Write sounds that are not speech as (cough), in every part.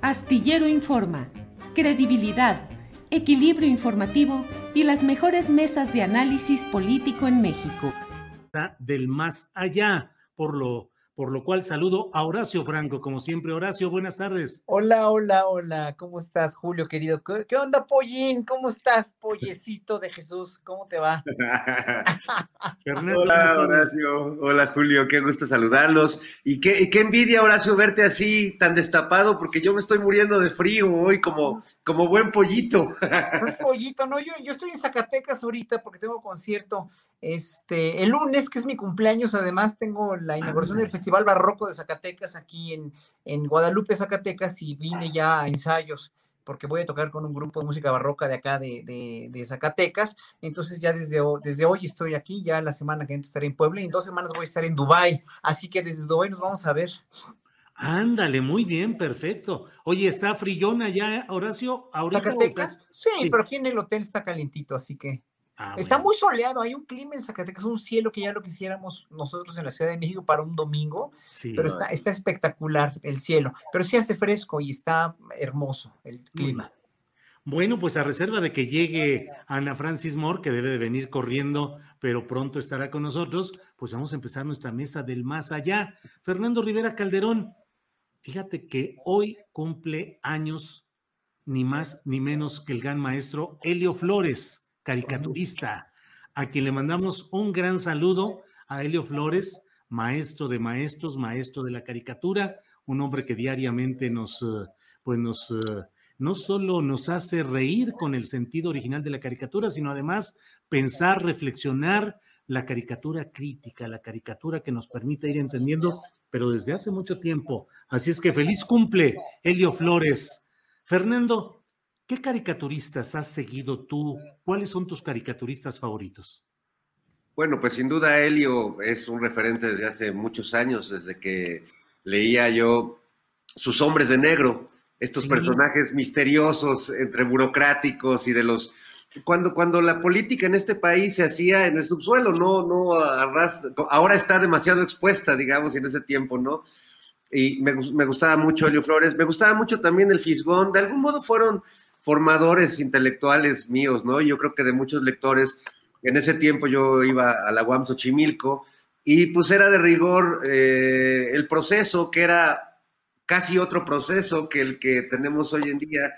Astillero Informa, credibilidad, equilibrio informativo y las mejores mesas de análisis político en México. del más allá, por lo, por lo cual saludo a Horacio Franco, como siempre. Horacio, buenas tardes. Hola, hola, hola. ¿Cómo estás, Julio, querido? ¿Qué, qué onda, Pollín? ¿Cómo estás, pollecito de Jesús? ¿Cómo te va? (laughs) (laughs) Fernando, Hola. Horacio. Hola, Julio. Qué gusto saludarlos. Y qué, qué envidia, Horacio, verte así tan destapado, porque yo me estoy muriendo de frío hoy como, como buen pollito. No es (laughs) pollito, no, yo, yo estoy en Zacatecas ahorita porque tengo concierto este, el lunes, que es mi cumpleaños, además tengo la inauguración del Festival Barroco de Zacatecas aquí en, en Guadalupe, Zacatecas, y vine ya a ensayos porque voy a tocar con un grupo de música barroca de acá de, de, de Zacatecas. Entonces ya desde, desde hoy estoy aquí, ya la semana que entra estaré en Puebla y en dos semanas voy a estar en Dubái. Así que desde Dubái nos vamos a ver. Ándale, muy bien, perfecto. Oye, ¿está frillona ya, Horacio? ¿Ahorita o ¿Zacatecas? Sí, Sí. pero aquí en el hotel está calientito, así que Ah, está bueno. muy soleado. Hay un clima en Zacatecas, un cielo que ya lo quisiéramos nosotros en la Ciudad de México para un domingo, Sí. pero está, está espectacular el cielo. Pero sí hace fresco y está hermoso el clima. Bueno, pues a reserva de que llegue Ana Francis Moore, que debe de venir corriendo, pero pronto estará con nosotros, pues vamos a empezar nuestra mesa del más allá. Fernando Rivera Calderón, fíjate que hoy cumple años ni más ni menos que el gran maestro Helio Flores, caricaturista, a quien le mandamos un gran saludo a Helio Flores, maestro de maestros, maestro de la caricatura, un hombre que diariamente nos, eh, pues nos, eh, no solo nos hace reír con el sentido original de la caricatura, sino además pensar, reflexionar la caricatura crítica, la caricatura que nos permite ir entendiendo, pero desde hace mucho tiempo. Así es que feliz cumple, Helio Flores. Fernando, ¿qué caricaturistas has seguido tú? ¿Cuáles son tus caricaturistas favoritos? Bueno, pues sin duda Helio es un referente desde hace muchos años, desde que leía yo Sus hombres de negro, estos Sí. personajes misteriosos entre burocráticos y de los cuando cuando la política en este país se hacía en el subsuelo, no no ahora está demasiado expuesta, digamos, en ese tiempo, ¿no? Y me gustaba mucho Helio Flores, me gustaba mucho también el Fisgón, de algún modo fueron formadores intelectuales míos, ¿no? Yo creo que de muchos lectores en ese tiempo yo iba a la UAM Xochimilco y pues era de rigor eh, el proceso, que era casi otro proceso que el que tenemos hoy en día,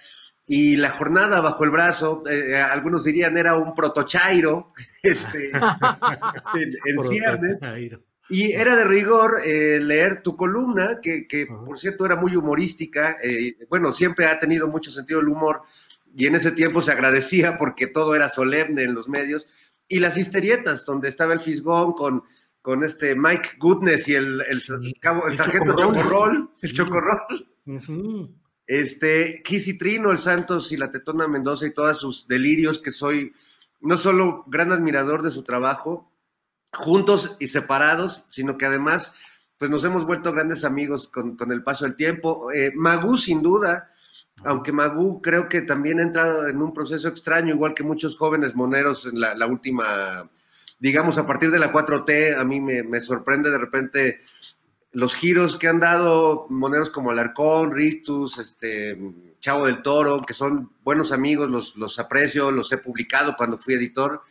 y la jornada bajo el brazo, eh, algunos dirían era un protochairo, (laughs) este, (laughs) en, en ciernes. Y era de rigor eh, leer tu columna, que, que, por cierto era muy humorística. eh, bueno, siempre ha tenido mucho sentido el humor y en ese tiempo se agradecía porque todo era solemne en los medios. Y las histerietas, donde estaba el Fisgón con, con este Mike Goodness y el, el, Sí, cabo- el el sargento Chocorrol. El. Chocorrol. Ujú. Este, Kissy Trino, el Santos y la Tetona Mendoza y todos sus delirios, que soy no solo gran admirador de su trabajo, juntos y separados, sino que además, pues nos hemos vuelto grandes amigos con, con el paso del tiempo. Eh, sin duda, aunque Magú creo que también ha entrado en un proceso extraño, igual que muchos jóvenes moneros en la, la última, digamos, a partir de la 4T, a mí me, me sorprende de repente los giros que han dado moneros como Alarcón, Rictus, este, Chavo del Toro, que son buenos amigos, los, los aprecio, los he publicado cuando fui editor,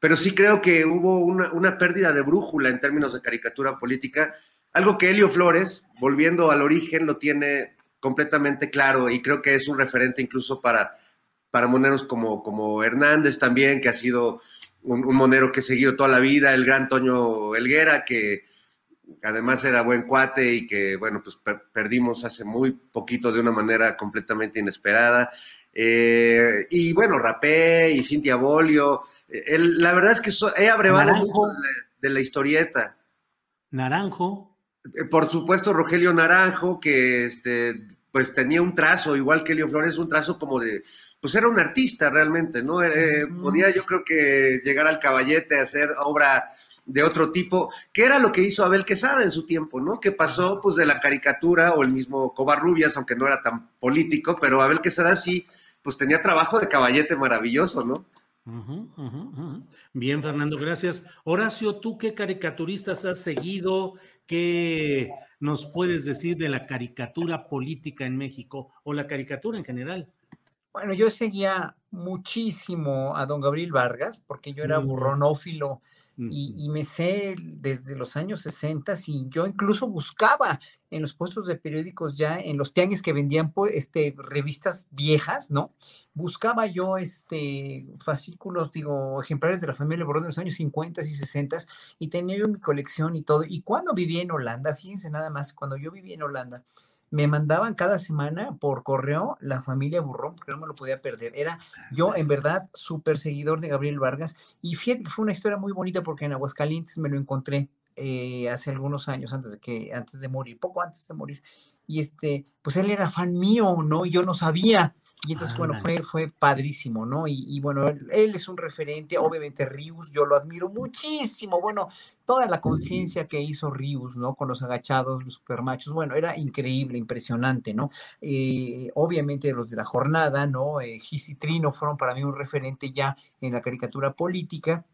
pero sí creo que hubo una, una pérdida de brújula en términos de caricatura política, algo que Helio Flores, volviendo al origen, lo tiene completamente claro y creo que es un referente incluso para, para moneros como, como Hernández también, que ha sido un, monero que he seguido toda la vida, el gran Toño Elguera, que además era buen cuate y que, bueno, pues perdimos hace muy poquito de una manera completamente inesperada. Eh, y bueno, Rapé y Cintia Bolio. la verdad es que he abrevado mucho de la, historieta. Naranjo. Eh, por supuesto, Rogelio Naranjo, que este, pues tenía un trazo, igual que Elio Flores, un trazo como de, pues era un artista realmente, ¿no? Eh, podía yo creo que llegar al caballete a hacer obra de otro tipo, que era lo que hizo Abel Quesada en su tiempo, ¿no? Que pasó pues de la caricatura o el mismo Covarrubias, aunque no era tan político, pero Abel Quesada sí, pues tenía trabajo de caballete maravilloso, ¿no? Bien, Fernando, gracias. Horacio, ¿tú qué caricaturistas has seguido? ¿Qué nos puedes decir de la caricatura política en México o la caricatura en general? Bueno, yo seguía muchísimo a don Gabriel Vargas porque yo era burronófilo y, me sé desde los años 60 y yo incluso buscaba en los puestos de periódicos ya, en los tianguis que vendían pues, este, revistas viejas, ¿no? Buscaba yo este, fascículos, digo, ejemplares de la familia Borrón de los años 50 y 60 y tenía yo mi colección y todo. Y cuando viví en Holanda, fíjense nada más, cuando yo viví en Holanda, me mandaban cada semana por correo la familia Burrón, porque no me lo podía perder. Era yo, en verdad, súper seguidor de Gabriel Vargas. Y fíjate fue una historia muy bonita porque en Aguascalientes me lo encontré eh, hace algunos años, antes de que, antes de morir, poco antes de morir. Y este, pues él era fan mío, ¿no? Yo no sabía. Y entonces, bueno, fue, fue padrísimo, ¿no? Y, bueno, él, es un referente, obviamente Rius, yo lo admiro muchísimo, bueno, toda la conciencia que hizo Rius, ¿no? Con los agachados, los supermachos, bueno, era increíble, impresionante, ¿no? Eh, obviamente los de la jornada, ¿no? Eh, Gis y Trino fueron para mí un referente ya en la caricatura política,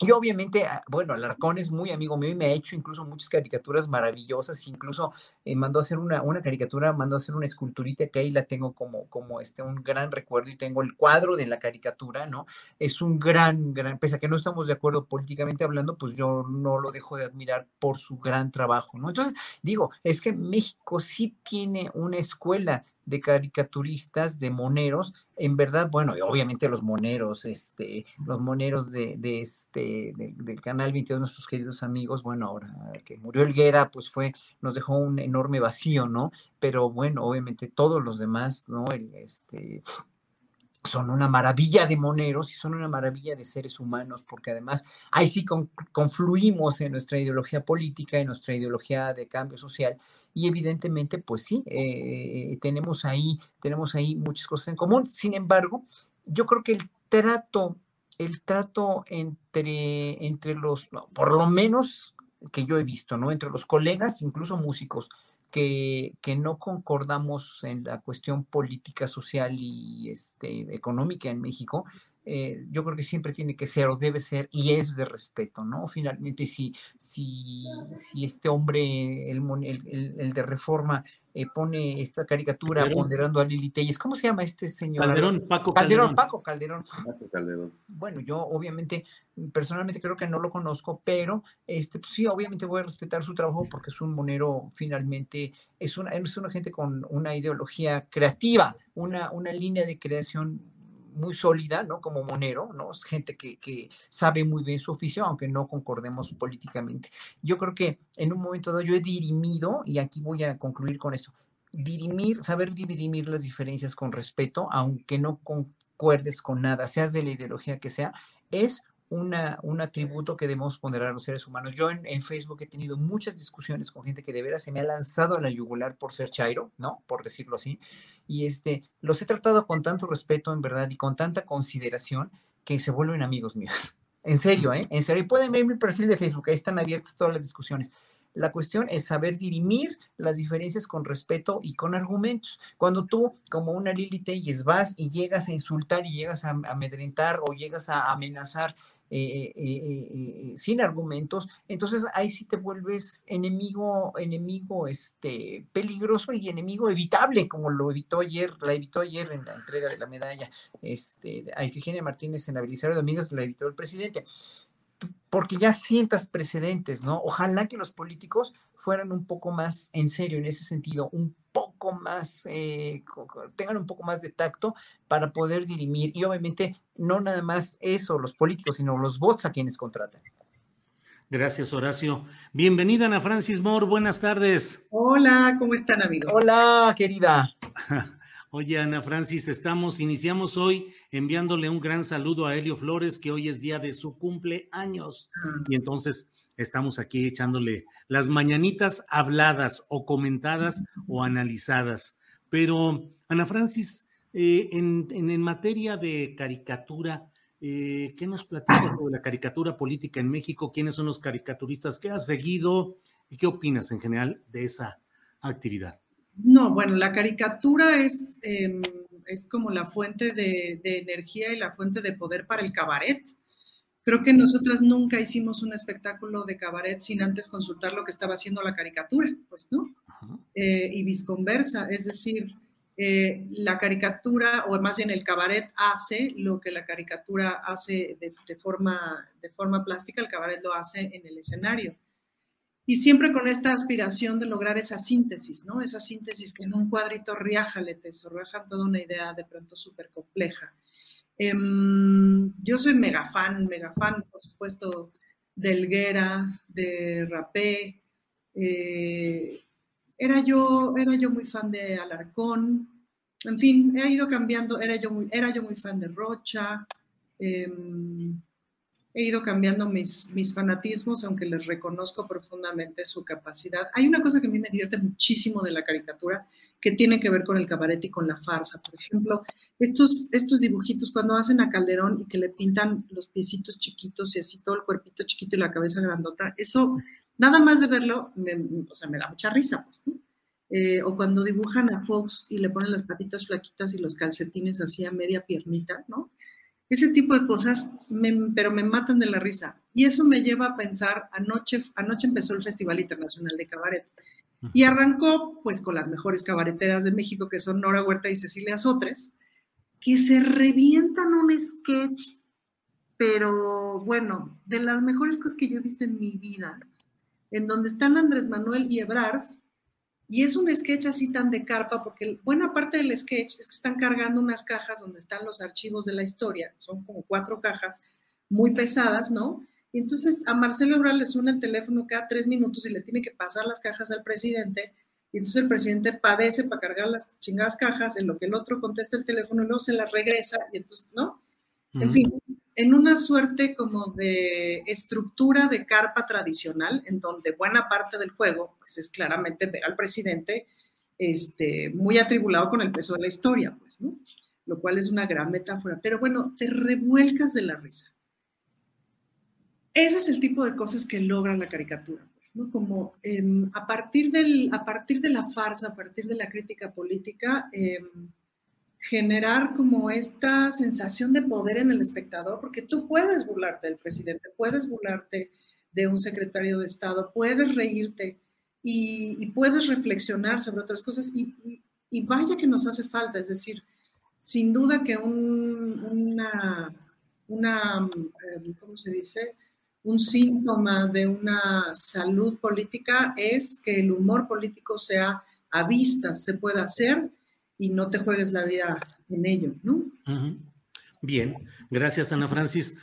y obviamente, ah, bueno, Alarcón es muy amigo mío y me ha hecho incluso muchas caricaturas maravillosas, incluso eh, mandó a hacer una, una caricatura, mandó a hacer una esculturita que ahí la tengo como, como este, un gran recuerdo y tengo el cuadro de la caricatura, ¿no? Es un gran, gran, pese a que no estamos de acuerdo políticamente hablando, pues yo no lo dejo de admirar por su gran trabajo, ¿no? Entonces, digo, es que México sí tiene una escuela de caricaturistas, de moneros, en verdad, bueno, y obviamente los moneros, este, los moneros de, de este, del canal 22, nuestros queridos amigos, bueno, ahora que murió Elguera, pues fue, nos dejó un enorme vacío, ¿no? Pero bueno, obviamente todos los demás, ¿no? El, este, son una maravilla de moneros y son una maravilla de seres humanos, porque además ahí sí confluimos en nuestra ideología política, en nuestra ideología de cambio social, y evidentemente, pues sí, eh, tenemos, ahí, tenemos ahí muchas cosas en común. Sin embargo, yo creo que el trato, el trato entre, entre los, por lo menos que yo he visto, ¿no? Entre los colegas, incluso músicos, que, no concordamos en la cuestión política, social y este, económica en México, eh, yo creo que siempre tiene que ser o debe ser y es de respeto, ¿no? Finalmente, si, si, si este hombre, el, el, de reforma, eh, pone esta caricatura ponderando a Lili Telles, ¿cómo se llama este señor? Calderón, Paco Calderón. Paco Calderón. Paco Calderón. Bueno, yo obviamente, personalmente creo que no lo conozco, pero este, pues sí, obviamente voy a respetar su trabajo porque es un monero, finalmente, es una, es una gente con una ideología creativa, una, una línea de creación muy sólida, ¿no? Como Monero, ¿no? Es gente que, que, sabe muy bien su oficio, aunque no concordemos políticamente. Yo creo que en un momento dado yo he dirimido, y aquí voy a concluir con esto, dirimir, saber dirimir las diferencias con respeto, aunque no concuerdes con nada, seas de la ideología que sea, es una, un atributo que debemos poner a los seres humanos. Yo en, Facebook he tenido muchas discusiones con gente que de veras se me ha lanzado a la yugular por ser chairo, ¿no? Por decirlo así. Y este, los he tratado con tanto respeto, en verdad, y con tanta consideración que se vuelven amigos míos. (laughs) En serio, ¿eh? En serio. Y pueden ver mi perfil de Facebook, ahí están abiertas todas las discusiones. La cuestión es saber dirimir las diferencias con respeto y con argumentos. Cuando tú, como una Lili Telles, vas y llegas a insultar y llegas a amedrentar o llegas a amenazar eh, eh, eh, sin argumentos, entonces ahí sí te vuelves enemigo, enemigo este, peligroso y enemigo evitable, como lo evitó ayer, la evitó ayer en la entrega de la medalla este, a Ifigenia Martínez en la Belisario Domínguez, la evitó el presidente porque ya sientas precedentes, ¿no? Ojalá que los políticos fueran un poco más en serio en ese sentido, un poco más, eh, tengan un poco más de tacto para poder dirimir. Y obviamente no nada más eso, los políticos, sino los bots a quienes contratan. Gracias, Horacio. Bienvenida, Ana Francis Moore. Buenas tardes. Hola, ¿cómo están, amigos? Hola, querida. (laughs) Oye, Ana Francis, estamos, iniciamos hoy enviándole un gran saludo a Helio Flores, que hoy es día de su cumpleaños. Ah. Y entonces estamos aquí echándole las mañanitas habladas o comentadas o analizadas. Pero, Ana Francis, eh, en, en, materia de caricatura, eh, ¿qué nos platica sobre la caricatura política en México? ¿Quiénes son los caricaturistas que has seguido? ¿Y qué opinas en general de esa actividad? No, bueno, la caricatura es, em, es como la fuente de, energía y la fuente de poder para el cabaret. Creo que nosotras nunca hicimos un espectáculo de cabaret sin antes consultar lo que estaba haciendo la caricatura, pues, ¿no? Eh, y visconversa, es decir, eh, la caricatura, o más bien el cabaret hace lo que la caricatura hace de, forma, de forma plástica, el cabaret lo hace en el escenario. Y siempre con esta aspiración de lograr esa síntesis, ¿no? Esa síntesis que en un cuadrito riájale, te sorraja toda una idea de pronto súper compleja. Em, yo soy mega fan, mega fan, por supuesto, de Elguera, de Rapé, eh, era yo, era yo muy fan de Alarcón, en fin, he ido cambiando, era yo muy, era yo muy fan de Rocha, em, he ido cambiando mis, mis fanatismos, aunque les reconozco profundamente su capacidad. Hay una cosa que a mí me divierte muchísimo de la caricatura, que tiene que ver con el cabaret y con la farsa. Por ejemplo, estos, estos dibujitos cuando hacen a Calderón y que le pintan los piecitos chiquitos y así todo el cuerpito chiquito y la cabeza grandota, eso Nada más de verlo, o sea, me da mucha risa, pues, ¿no? Eh, o cuando dibujan a Fox y le ponen las patitas flaquitas y los calcetines así a media piernita, ¿no? Ese tipo de cosas, pero me matan de la risa. Y eso me lleva a pensar, anoche, anoche empezó el Festival Internacional de Cabaret. Y arrancó, pues, con las mejores cabareteras de México, que son Nora Huerta y Cecilia Sotres, que se revientan un sketch, pero bueno, de las mejores cosas que yo he visto en mi vida en donde están Andrés Manuel y Ebrard, y es un sketch así tan de carpa, porque buena parte del sketch es que están cargando unas cajas donde están los archivos de la historia, son como cuatro cajas muy pesadas, ¿no? Y entonces a Marcelo Ebrard le suena el teléfono cada tres minutos y le tiene que pasar las cajas al presidente, y entonces el presidente padece para cargar las chingadas cajas, en lo que el otro contesta el teléfono y luego se las regresa, y entonces, ¿no? En fin, en una suerte como de estructura de carpa tradicional, en donde buena parte del juego pues, es claramente ver al presidente este, muy atribulado con el peso de la historia, pues, ¿no? Lo cual es una gran metáfora. Pero bueno, te revuelcas de la risa. Ese es el tipo de cosas que logra la caricatura, pues, ¿no? Como em, a, partir del, a partir de la farsa, a partir de la crítica política, em, generar como esta sensación de poder en el espectador, porque tú puedes burlarte del presidente, puedes burlarte de un secretario de Estado, puedes reírte y, puedes reflexionar sobre otras cosas y, vaya que nos hace falta, es decir, sin duda que un, una, una, eh, ¿cómo se dice? Un síntoma de una salud política es que el humor político sea a vista, se pueda hacer y no te juegues la vida en ello, ¿no? Bien, gracias Ana Francis.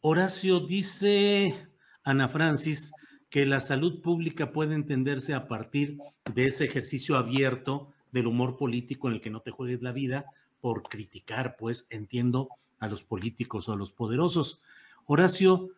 Horacio dice, Ana Francis, que la salud pública puede entenderse a partir de ese ejercicio abierto del humor político en el que no te juegues la vida por criticar, pues entiendo, a los políticos o a los poderosos. Horacio,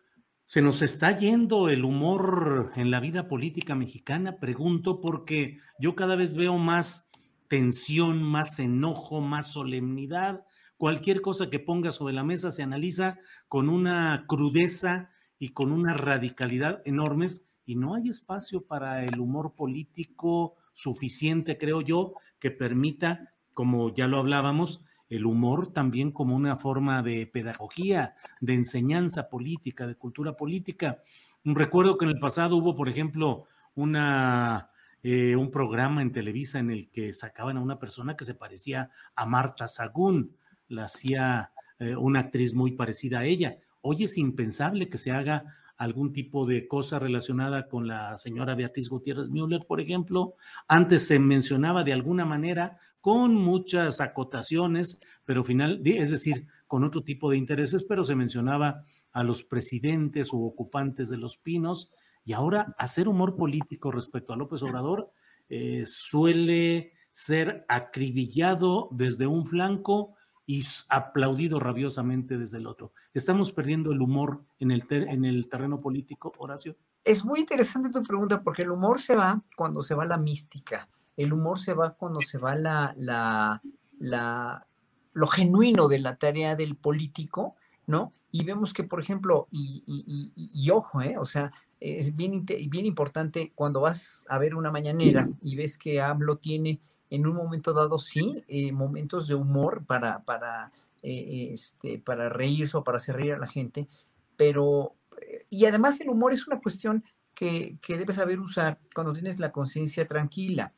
¿se nos está yendo el humor en la vida política mexicana? Pregunto porque yo cada vez veo más tensión, más enojo, más solemnidad. Cualquier cosa que ponga sobre la mesa se analiza con una crudeza y con una radicalidad enormes y no hay espacio para el humor político suficiente, creo yo, que permita, como ya lo hablábamos, el humor también como una forma de pedagogía, de enseñanza política, de cultura política. Recuerdo que en el pasado hubo, por ejemplo, una eh, un programa en Televisa en el que sacaban a una persona que se parecía a Marta Sagún, la hacía eh, una actriz muy parecida a ella. Hoy es impensable que se haga algún tipo de cosa relacionada con la señora Beatriz Gutiérrez Müller, por ejemplo. Antes se mencionaba de alguna manera con muchas acotaciones, pero final, es decir, con otro tipo de intereses, pero se mencionaba a los presidentes u ocupantes de los pinos y ahora hacer humor político respecto a López Obrador eh, suele ser acribillado desde un flanco y aplaudido rabiosamente desde el otro. ¿Estamos perdiendo el humor en el, en el terreno político, Horacio? Es muy interesante tu pregunta porque el humor se va cuando se va la mística, el humor se va cuando se va la, la, la lo genuino de la tarea del político, ¿no? Y vemos que, por ejemplo, y, y, y, ojo, ¿eh? o sea, es bien, bien importante cuando vas a ver una mañanera y ves que AMLO tiene en un momento dado, sí, eh, momentos de humor para, para, eh, este, para reírse o para hacer reír a la gente, pero, eh, y además el humor es una cuestión que, que debes saber usar cuando tienes la conciencia tranquila.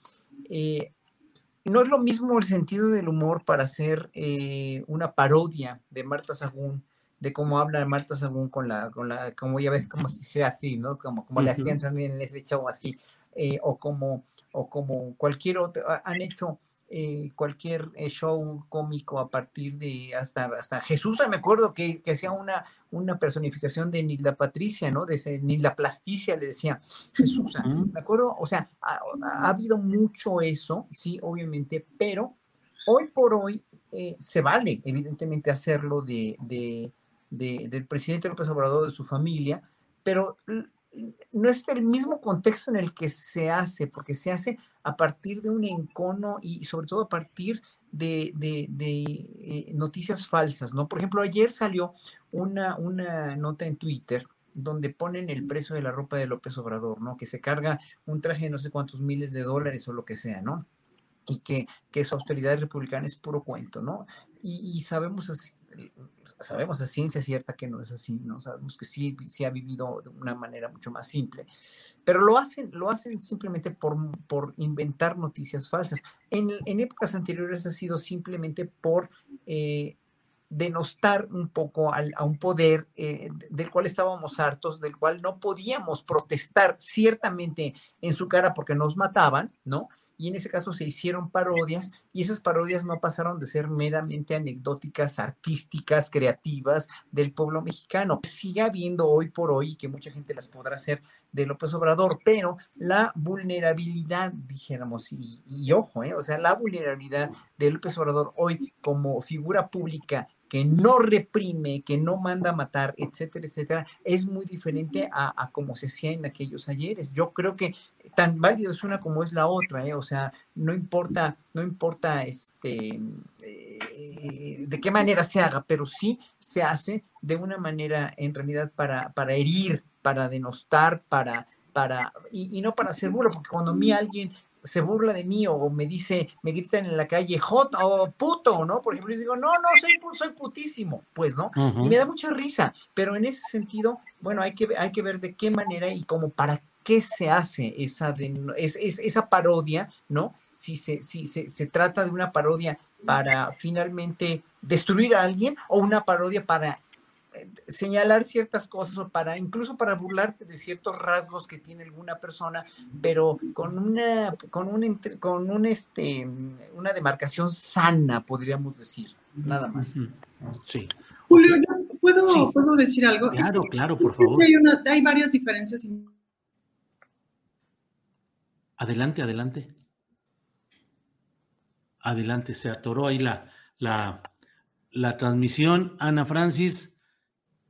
no es lo mismo el sentido del humor para hacer una parodia de Marta Sagún, de cómo habla Marta Sagún con la, con la, como ya ves, como se hace así, ¿no? Como, como le hacían también en ese show así, o como o como cualquier otro, han hecho eh, cualquier eh, show cómico a partir de hasta, hasta Jesús, me acuerdo que, que hacía una, una personificación de Nilda Patricia, ¿no? De ese, Nilda Plasticia le decía Jesús, me acuerdo, o sea, ha, habido mucho eso, sí, obviamente, pero hoy por hoy eh, se vale, evidentemente, hacerlo de, de, de, del presidente López Obrador, de su familia, pero no es el mismo contexto en el que se hace, porque se hace a partir de un encono y sobre todo a partir de, eh, noticias falsas, ¿no? Por ejemplo, ayer salió una, una nota en Twitter donde ponen el precio de la ropa de López Obrador, ¿no? Que se carga un traje de no sé cuántos miles de dólares o lo que sea, ¿no? y que, que su austeridad republicana es puro cuento, ¿no? Y, sabemos, sabemos a ciencia cierta que no es así, ¿no? Sabemos que sí, sí ha vivido de una manera mucho más simple, pero lo hacen, lo hacen simplemente por, por inventar noticias falsas. En, en épocas anteriores ha sido simplemente por... Eh, denostar un poco a un poder eh, del cual estábamos hartos, del cual no podíamos protestar ciertamente en su cara porque nos mataban, ¿no? Y en ese caso se hicieron parodias y esas parodias no pasaron de ser meramente anecdóticas, artísticas, creativas del pueblo mexicano. Sigue habiendo hoy por hoy, que mucha gente las podrá hacer de López Obrador, pero la vulnerabilidad, dijéramos, y, ojo, eh, o sea, la vulnerabilidad de López Obrador hoy como figura pública que no reprime, que no manda a matar, etcétera, etcétera, es muy diferente a, a como se hacía en aquellos ayeres. Yo creo que tan válido es una como es la otra, ¿eh? o sea, no importa, no importa este, eh, de qué manera se haga, pero sí se hace de una manera en realidad para, para herir, para denostar, para, para, y, y no para hacer burla, porque cuando a mí alguien se burla de mí o me dice, me gritan en la calle, hot o puto, ¿no? Por ejemplo, yo digo, no, no, soy, soy putísimo, pues, ¿no? Y me da mucha risa, pero en ese sentido, bueno, hay que, hay que ver de qué manera y como para qué se hace esa, es, esa parodia, ¿no? Si, se, si se, se trata de una parodia para finalmente destruir a alguien o una parodia para señalar ciertas cosas o para incluso para burlarte de ciertos rasgos que tiene alguna persona, pero con una con un con un este una demarcación sana, podríamos decir, nada más. Sí. Julio, puedo, puedo decir algo. Claro, claro, por favor. Hay, hay varias diferencias. Adelante, adelante. Adelante, se atoró ahí la, la, la transmisión. Ana Francis,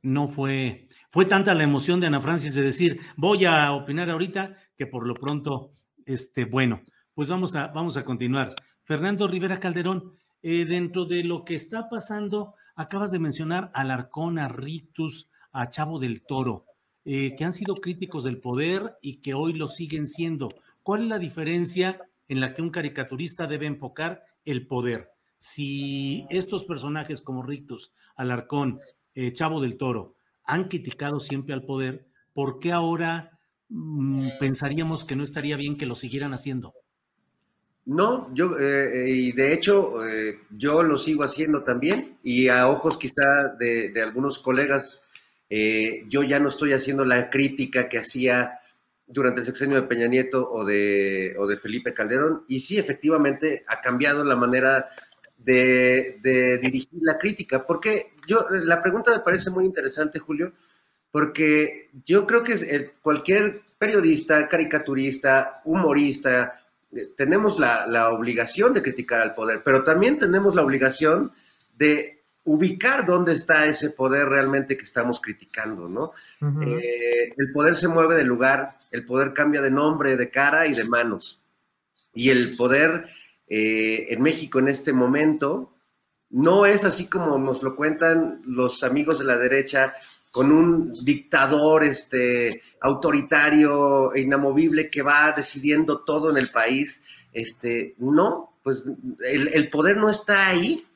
no fue, fue tanta la emoción de Ana Francis de decir, voy a opinar ahorita, que por lo pronto, este, bueno, pues vamos a, vamos a continuar. Fernando Rivera Calderón, eh, dentro de lo que está pasando, acabas de mencionar a Larcón, a Ritus, a Chavo del Toro, eh, que han sido críticos del poder y que hoy lo siguen siendo. ¿Cuál es la diferencia en la que un caricaturista debe enfocar el poder? Si estos personajes como Rictus, Alarcón, eh, Chavo del Toro han criticado siempre al poder, ¿por qué ahora mm, pensaríamos que no estaría bien que lo siguieran haciendo? No, yo, eh, eh, y de hecho, yo lo sigo haciendo también, y a ojos quizá de, algunos colegas yo ya no estoy haciendo la crítica que hacía durante el sexenio de Peña Nieto o de, o de Felipe Calderón, y sí, efectivamente, ha cambiado la manera de, dirigir la crítica, porque yo, la pregunta me parece muy interesante, Julio, porque yo creo que cualquier periodista, caricaturista, humorista, eh, tenemos la, la, obligación de criticar al poder, pero también tenemos la obligación de ubicar dónde está ese poder realmente que estamos criticando, ¿no? Eh, el poder se mueve de lugar, el poder cambia de nombre, de cara y de manos. Y el poder eh, en México en este momento no es así como nos lo cuentan los amigos de la derecha, con un dictador este, autoritario e inamovible que va decidiendo todo en el país. Este, no, pues el, el poder no está ahí,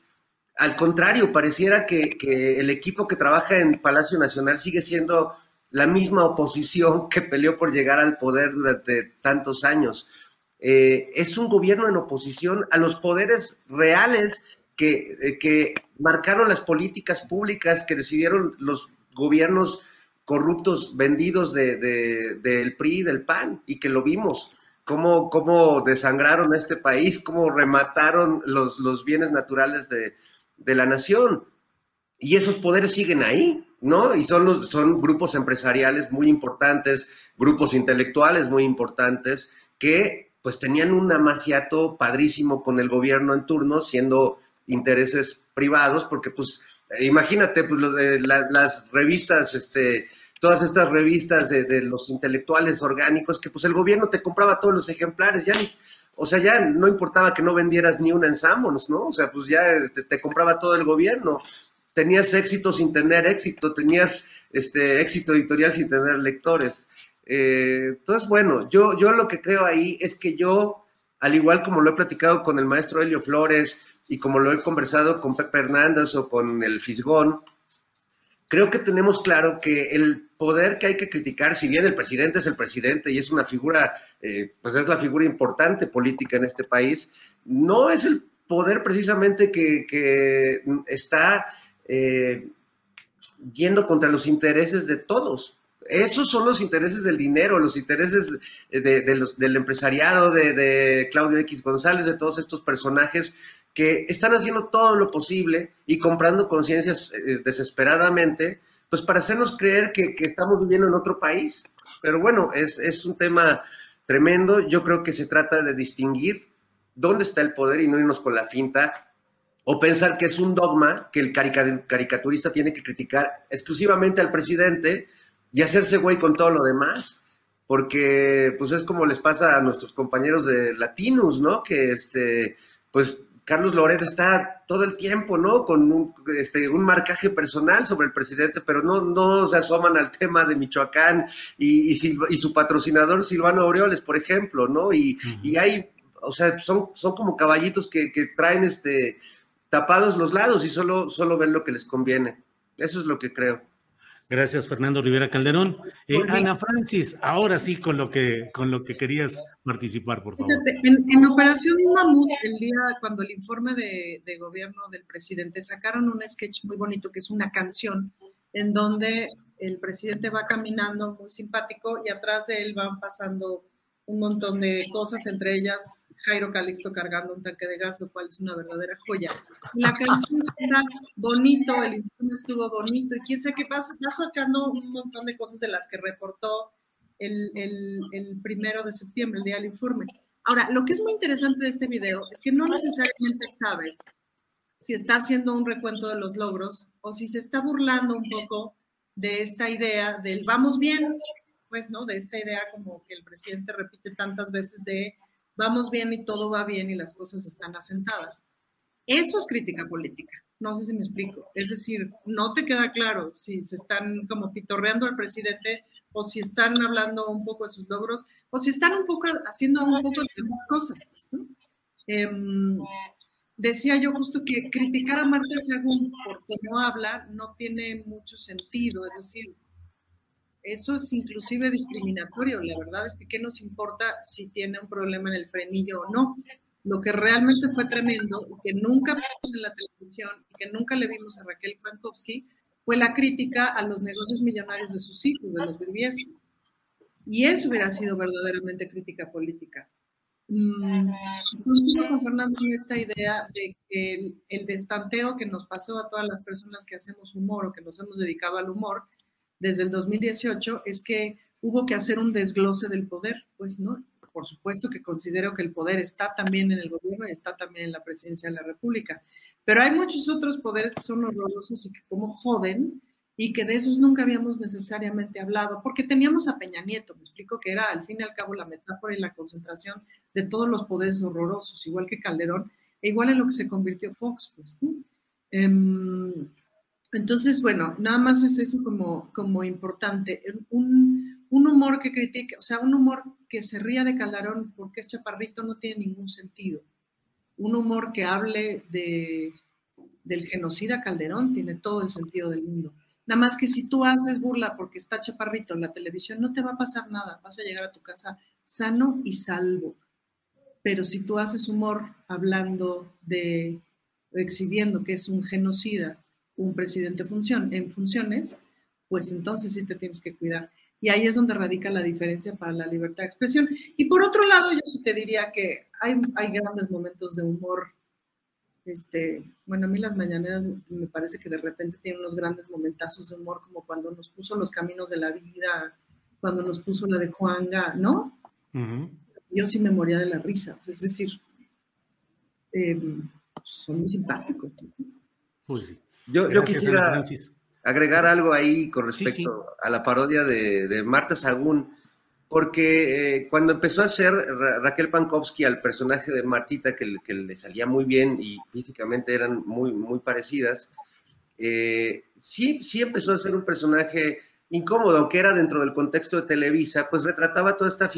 al contrario, pareciera que, el equipo que trabaja en Palacio Nacional sigue siendo la misma oposición que peleó por llegar al poder durante tantos años. Eh, es un gobierno en oposición a los poderes reales que, eh, que marcaron las políticas públicas que decidieron los gobiernos corruptos vendidos del PRI y del PAN y que lo vimos. Cómo, cómo desangraron este país, cómo remataron los, los bienes naturales de, de la nación. Y esos poderes siguen ahí, ¿no? Y son, son grupos empresariales muy importantes, grupos intelectuales muy importantes, que pues tenían un amaciato padrísimo con el gobierno en turno, siendo intereses privados, porque pues imagínate, pues las revistas, este, todas estas revistas de, los intelectuales orgánicos, que pues el gobierno te compraba todos los ejemplares, ya ni, o sea, ya no importaba que no vendieras ni una en Samos, ¿no? O sea, pues ya te, compraba todo el gobierno. Tenías éxito sin tener éxito, tenías este éxito editorial sin tener lectores. Eh, entonces, bueno, yo, yo lo que creo ahí es que yo, al igual como lo he platicado con el maestro Helio Flores y como lo he conversado con Pepe Hernández o con el Fisgón, creo que tenemos claro que el poder que hay que criticar, si bien el presidente es el presidente y es una figura, eh, pues es la figura importante política en este país, no es el poder precisamente que, está eh, yendo contra los intereses de todos. Esos son los intereses del dinero, los intereses del empresariado, de Claudio X González, de todos estos personajes que están haciendo todo lo posible y comprando conciencias eh, desesperadamente, pues para hacernos creer que, estamos viviendo en otro país. Pero bueno, es, un tema tremendo. Yo creo que se trata de distinguir dónde está el poder y no irnos con la finta o pensar que es un dogma que el caricaturista tiene que criticar exclusivamente al presidente y hacerse güey con todo lo demás, porque pues es como les pasa a nuestros compañeros de Latinos, ¿no? Que este, pues Carlos Loret está todo el tiempo, ¿no? Con un, este, un marcaje personal sobre el presidente, pero no, no se asoman al tema de Michoacán y, y, su patrocinador Silvano Aureoles, por ejemplo, ¿no? Y, y hay, o sea, son, son como caballitos que, que, traen este, tapados los lados y solo, solo ven lo que les conviene. Eso es lo que creo. Gracias, Fernando Rivera Calderón. Eh, Ana Francis, ahora sí con lo que con lo que querías participar, por favor. En, Operación Mamut, el día cuando el informe de, de, gobierno del presidente sacaron un sketch muy bonito que es una canción en donde el presidente va caminando muy simpático y atrás de él van pasando un montón de cosas, entre ellas Jairo Calixto cargando un tanque de gas, lo cual es una verdadera joya. La canción está bonito, el informe estuvo bonito, y quién sabe qué pasa, está sacando un montón de cosas de las que reportó el, el, primero de septiembre, el día del informe. Ahora, lo que es muy interesante de este video es que no necesariamente sabes si está haciendo un recuento de los logros o si se está burlando un poco de esta idea del vamos bien, pues, ¿no? De esta idea como que el presidente repite tantas veces de vamos bien y todo va bien y las cosas están asentadas. Eso es crítica política. No sé si me explico. Es decir, no te queda claro si se están como pitorreando al presidente o si están hablando un poco de sus logros o si están un poco haciendo un poco de cosas. Pues, em, decía yo justo que criticar a Marta Según porque no habla no tiene mucho sentido. Es decir, eso es inclusive discriminatorio. La verdad es que qué nos importa si tiene un problema en el frenillo o no. Lo que realmente fue tremendo y que nunca vimos en la televisión y que nunca le vimos a Raquel Frankowski fue la crítica a los negocios millonarios de sus hijos, de los Briviesco. Y eso hubiera sido verdaderamente crítica política. Mm, con Fernando esta idea de que el, destanteo que nos pasó a todas las personas que hacemos humor o que nos hemos dedicado al humor desde el 2018 es que hubo que hacer un desglose del poder, pues no. Por supuesto que considero que el poder está también en el gobierno y está también en la presidencia de la República, pero hay muchos otros poderes que son horrorosos y que como joden y que de esos nunca habíamos necesariamente hablado, porque teníamos a Peña Nieto, me explico que era al fin y al cabo la metáfora y la concentración de todos los poderes horrorosos, igual que Calderón, e igual en lo que se convirtió Fox, pues. Um, entonces, bueno, nada más es eso como, como importante. Un, un, humor que critique, o sea, un humor que se ría de Calderón porque es chaparrito no tiene ningún sentido. Un humor que hable de, del genocida Calderón tiene todo el sentido del mundo. Nada más que si tú haces burla porque está chaparrito en la televisión, no te va a pasar nada. Vas a llegar a tu casa sano y salvo. Pero si tú haces humor hablando de, exhibiendo que es un genocida un presidente función, en funciones, pues entonces sí te tienes que cuidar. Y ahí es donde radica la diferencia para la libertad de expresión. Y por otro lado, yo sí te diría que hay, hay grandes momentos de humor. Este, bueno, a mí las mañaneras me parece que de repente tienen unos grandes momentazos de humor, como cuando nos puso los caminos de la vida, cuando nos puso la de Juanga, ¿no? Yo sí me moría de la risa. Es decir, eh, son muy simpáticos. Pues sí. Yo, yo quisiera agregar algo ahí con respecto a la parodia de, Marta Sagún, porque eh, cuando empezó a hacer Raquel Pankowski al personaje de Martita, que, que, le salía muy bien y físicamente eran muy, muy parecidas, eh, sí, sí empezó a ser un personaje incómodo, aunque era dentro del contexto de Televisa, pues retrataba toda esta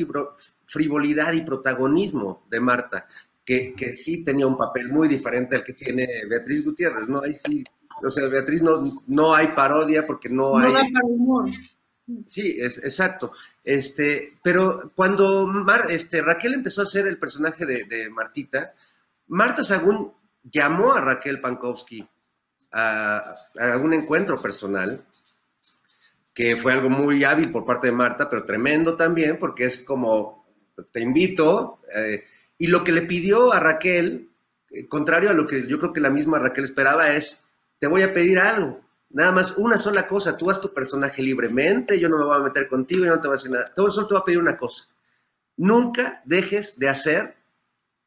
frivolidad y protagonismo de Marta, que, que, sí tenía un papel muy diferente al que tiene Beatriz Gutiérrez, ¿no? Ahí sí o sea, Beatriz, no, no hay parodia porque no, hay... para humor. Sí, es, exacto. Este, pero cuando este, Raquel empezó a ser el personaje de, Martita, Marta Sagún llamó a Raquel Pankowski a, a, un encuentro personal, que fue algo muy hábil por parte de Marta, pero tremendo también, porque es como, te invito, eh, y lo que le pidió a Raquel, eh, contrario a lo que yo creo que la misma Raquel esperaba, es te voy a pedir algo. Nada más una sola cosa, tú haz tu personaje libremente, yo no me voy a meter contigo, yo no te voy a decir nada. Todo solo te voy a pedir una cosa. Nunca dejes de hacer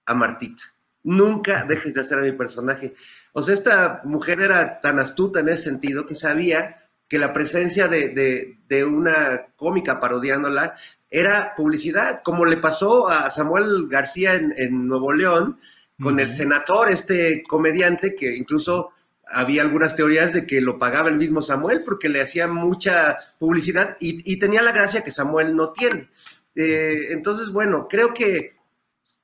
a Martita. Nunca dejes de hacer a mi personaje. O sea, esta mujer era tan astuta en ese sentido que sabía que la presencia de, una cómica parodiándola era publicidad, como le pasó a Samuel García en, Nuevo León con el senador, este comediante que incluso había algunas teorías de que lo pagaba el mismo Samuel porque le hacía mucha publicidad y, tenía la gracia que Samuel no tiene. Eh, entonces, bueno, creo que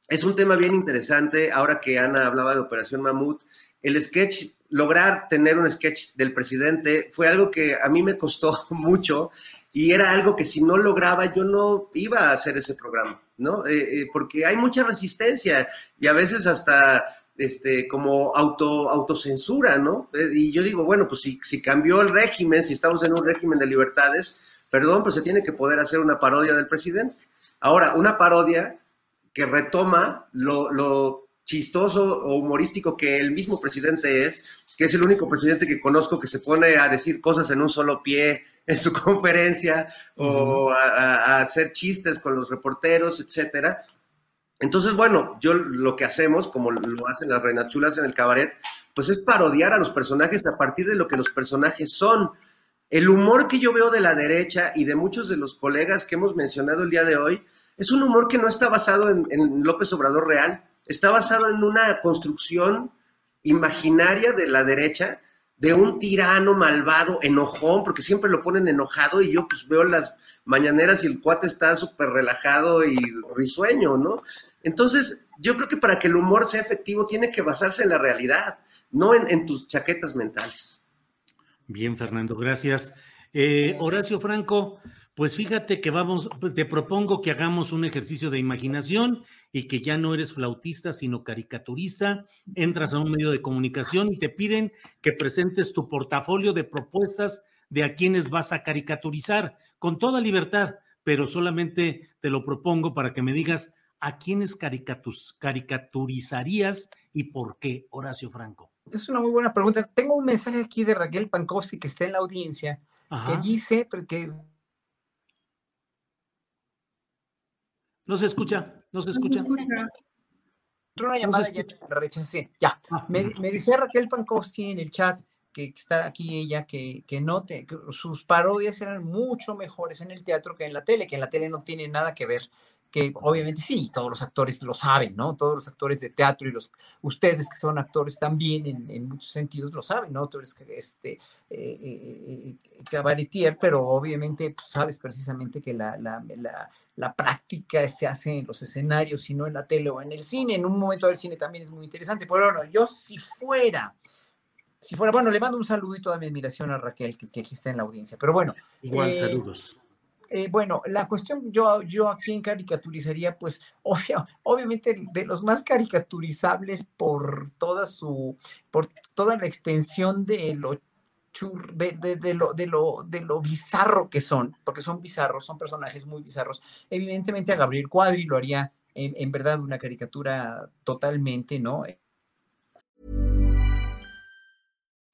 es un tema bien interesante. Ahora que Ana hablaba de Operación Mamut, el sketch, lograr tener un sketch del presidente fue algo que a mí me costó (laughs) mucho y era algo que si no lograba yo no iba a hacer ese programa, ¿no? Eh, eh, porque hay mucha resistencia y a veces hasta este, como auto, autocensura, ¿no? Eh, y yo digo, bueno, pues si, si cambió el régimen, si estamos en un régimen de libertades, perdón, pues se tiene que poder hacer una parodia del presidente. Ahora, una parodia que retoma lo, lo chistoso o humorístico que el mismo presidente es, que es el único presidente que conozco que se pone a decir cosas en un solo pie (laughs) en su conferencia o a, a, hacer chistes con los reporteros, etcétera. Entonces, bueno, yo lo que hacemos, como lo hacen las reinas chulas en el cabaret, pues es parodiar a los personajes a partir de lo que los personajes son. El humor que yo veo de la derecha y de muchos de los colegas que hemos mencionado el día de hoy, es un humor que no está basado en, López Obrador real, está basado en una construcción imaginaria de la derecha, de un tirano malvado, enojón, porque siempre lo ponen enojado y yo pues veo las mañaneras y el cuate está súper relajado y risueño, ¿no? Entonces, yo creo que para que el humor sea efectivo tiene que basarse en la realidad, no en, tus chaquetas mentales. Bien, Fernando, gracias. Eh, Horacio Franco, Pues fíjate que vamos, pues te propongo que hagamos un ejercicio de imaginación y que ya no eres flautista, sino caricaturista. Entras a un medio de comunicación y te piden que presentes tu portafolio de propuestas de a quienes vas a caricaturizar con toda libertad, pero solamente te lo propongo para que me digas a quiénes caricaturizarías y por qué, Horacio Franco. Es una muy buena pregunta. Tengo un mensaje aquí de Raquel Pankowski que está en la audiencia que dice porque No se escucha, no se escucha. Una llamada ya la rechacé. Ya. Ah, me, me, decía Raquel Pankowski en el chat que, está aquí ella, que, que note que sus parodias eran mucho mejores en el teatro que en la tele, que en la tele no tiene nada que ver que obviamente sí, todos los actores lo saben, ¿no? Todos los actores de teatro y los ustedes que son actores también en, muchos sentidos lo saben, ¿no? Tú eres este, eh, eh, eh, cabaretier, pero obviamente pues, sabes precisamente que la, la, la, la, práctica se hace en los escenarios y no en la tele o en el cine. En un momento del cine también es muy interesante, pero bueno, yo si fuera... Si fuera, bueno, le mando un saludo y toda mi admiración a Raquel, que, que aquí está en la audiencia. Pero bueno. Igual, saludos eh, bueno, la cuestión, yo, yo aquí en caricaturizaría, pues, (laughs) obviamente de los más caricaturizables por toda su, por toda la extensión de lo de, de, lo, de, lo, de lo bizarro que son, porque son bizarros, son personajes muy bizarros. Evidentemente a Gabriel Cuadri lo haría en verdad una caricatura totalmente, ¿no?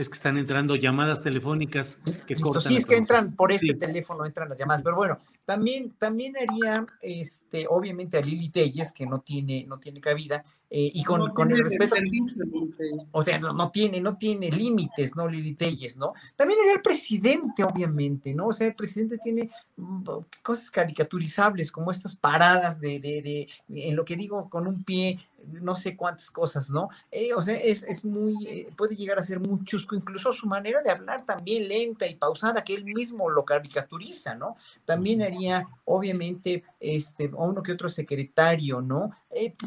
Es que están entrando llamadas telefónicas que Listo, Sí, es que entran por este teléfono, entran las llamadas, pero bueno, también, también haría, este, obviamente a Lili Telles, que no tiene, no tiene cabida, eh, y con, con el respeto. O sea, no, no, tiene, no tiene límites, ¿no? Lili Telles, ¿no? También haría el presidente, obviamente, ¿no? O sea, el presidente tiene mm, cosas caricaturizables, como estas paradas de, de, de, en lo que digo, con un pie no sé cuántas cosas, ¿no? Eh, o sea, es, es muy, eh, puede llegar a ser muy chusco, incluso su manera de hablar también lenta y pausada, que él mismo lo caricaturiza, ¿no? También haría, obviamente, este, uno que otro secretario, ¿no?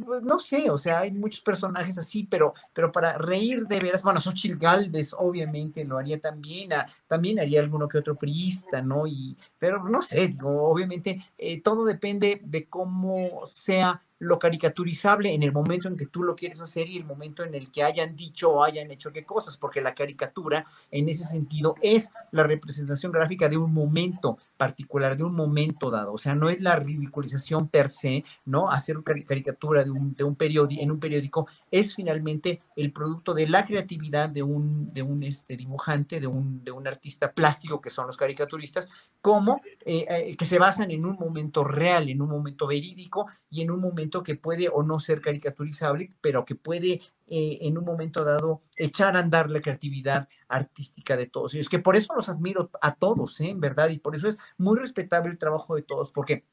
Pues, no sé, o sea, hay muchos personajes así, pero, pero para reír de veras, bueno, Xochitl Galvez, obviamente, lo haría también, también haría alguno que otro priista, ¿no? Y, pero no sé, digo, obviamente, todo depende de cómo sea lo caricaturizable en el momento en que tú lo quieres hacer y el momento en el que hayan dicho o hayan hecho qué cosas, porque la caricatura en ese sentido es la representación gráfica de un momento particular, de un momento dado, o sea, no es la ridiculización per se, ¿no? Hacer una caricatura de un, de un periódico, en un periódico es finalmente el producto de la creatividad de un, de un este, dibujante, de un, de un artista plástico que son los caricaturistas, como eh, eh, que se basan en un momento real, en un momento verídico y en un momento que puede o no ser caricaturizable, pero que puede eh, en un momento dado echar a andar la creatividad artística de todos ellos, que por eso los admiro a todos, ¿eh? en verdad, y por eso es muy respetable el trabajo de todos, porque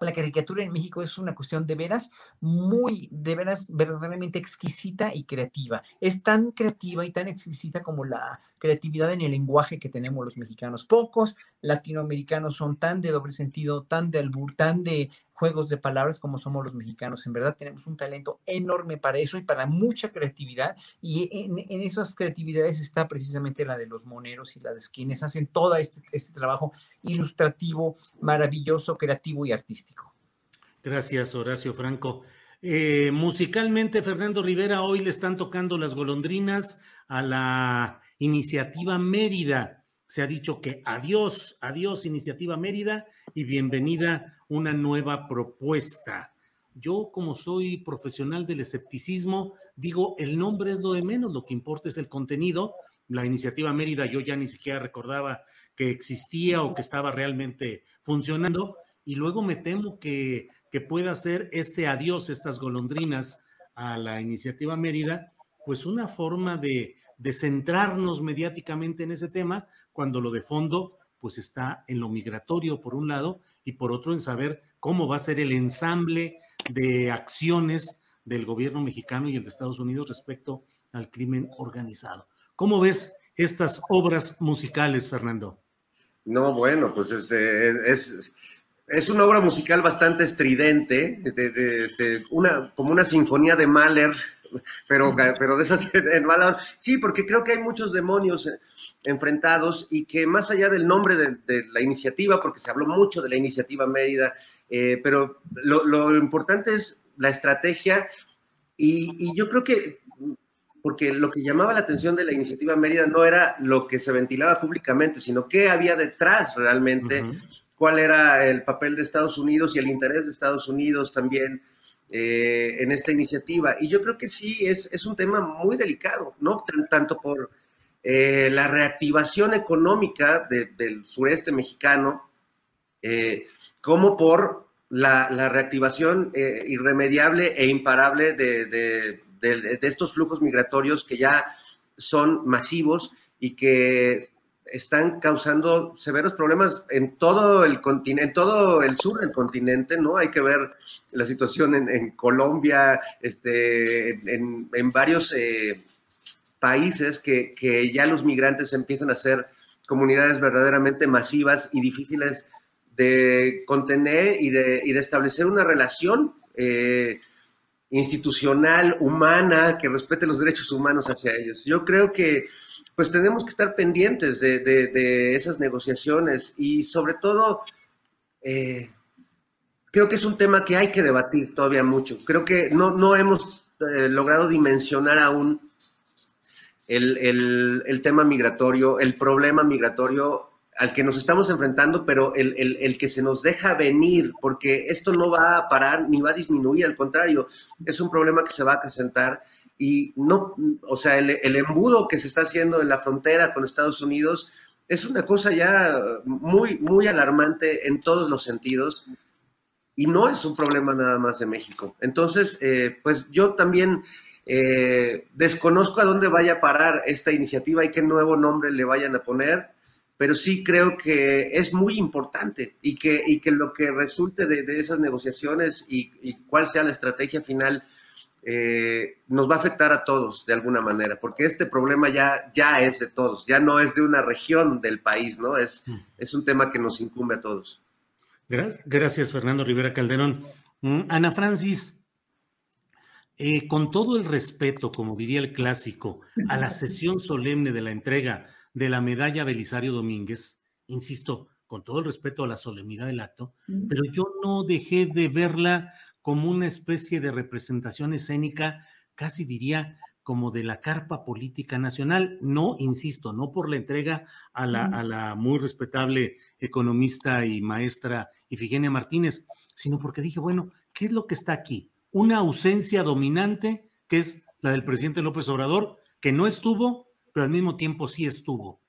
la caricatura en México es una cuestión de veras muy, de veras verdaderamente exquisita y creativa. Es tan creativa y tan exquisita como la creatividad en el lenguaje que tenemos los mexicanos. Pocos latinoamericanos son tan de doble sentido, tan de albur, tan de juegos de palabras como somos los mexicanos. En verdad tenemos un talento enorme para eso y para mucha creatividad. Y en, esas creatividades está precisamente la de los moneros y la de quienes hacen todo este, este trabajo ilustrativo, maravilloso, creativo y artístico. Gracias, Horacio Franco. Eh, musicalmente, Fernando Rivera, hoy le están tocando las golondrinas a la iniciativa Mérida. Se ha dicho que adiós, adiós, iniciativa Mérida, y bienvenida una nueva propuesta. Yo, como soy profesional del escepticismo, digo, el nombre es lo de menos, lo que importa es el contenido. La iniciativa Mérida yo ya ni siquiera recordaba que existía o que estaba realmente funcionando, y luego me temo que, que pueda ser este adiós, estas golondrinas a la iniciativa Mérida, pues una forma de, de centrarnos mediáticamente en ese tema, cuando lo de fondo pues está en lo migratorio por un lado y por otro en saber cómo va a ser el ensamble de acciones del gobierno mexicano y el de Estados Unidos respecto al crimen organizado. ¿Cómo ves estas obras musicales, Fernando? No, bueno, pues este, es, es una obra musical bastante estridente, de, este, una, como una sinfonía de Mahler, pero, pero de esas (laughs) en Sí, porque creo que hay muchos demonios eh, enfrentados y que más allá del nombre de, la iniciativa, porque se habló mucho de la iniciativa Mérida, eh, pero lo, importante es la estrategia y, yo creo que porque lo que llamaba la atención de la iniciativa Mérida no era lo que se ventilaba públicamente, sino qué había detrás realmente, cuál era el papel de Estados Unidos y el interés de Estados Unidos también eh, en esta iniciativa. Y yo creo que sí, es, es un tema muy delicado, ¿no? tanto por eh, la reactivación económica del sureste mexicano, eh, como por la, reactivación irremediable e imparable de, de estos flujos migratorios que ya son masivos y que están causando severos problemas en todo el continente, todo el sur del continente, ¿no? Hay que ver la situación en, Colombia, este, en, varios eh, países que, ya los migrantes empiezan a ser comunidades verdaderamente masivas y difíciles de contener y de, establecer una relación eh, institucional, humana, que respete los derechos humanos hacia ellos. Yo creo que pues tenemos que estar pendientes de, esas negociaciones y sobre todo, eh, creo que es un tema que hay que debatir todavía mucho. Creo que no, no hemos eh, logrado dimensionar aún el, tema migratorio, el problema migratorio al que nos estamos enfrentando, pero el, el, que se nos deja venir, porque esto no va a parar ni va a disminuir, al contrario, es un problema que se va a acrecentar y no, o sea, el, el, embudo que se está haciendo en la frontera con Estados Unidos es una cosa ya muy, muy alarmante en todos los sentidos y no es un problema nada más de México. Entonces, eh, pues yo también eh, desconozco a dónde vaya a parar esta iniciativa y qué nuevo nombre le vayan a poner, pero sí creo que es muy importante y que, y que lo que resulte de, de esas negociaciones y, y cuál sea la estrategia final eh, nos va a afectar a todos de alguna manera, porque este problema ya, ya es de todos, ya no es de una región del país, ¿no? Es, mm. es un tema que nos incumbe a todos. Gracias, Fernando Rivera Calderón. Mm, Ana Francis, eh, con todo el respeto, como diría el clásico, a la (laughs) sesión solemne de la entrega de la medalla Belisario Domínguez, insisto, con todo el respeto a la solemnidad del acto, mm. pero yo no dejé de verla como una especie de representación escénica, casi diría como de la carpa política nacional. No, insisto, no por la entrega a la, a la muy respetable economista y maestra Ifigenia Martínez, sino porque dije, bueno, ¿qué es lo que está aquí? Una ausencia dominante, que es la del presidente López Obrador, que no estuvo, pero al mismo tiempo sí estuvo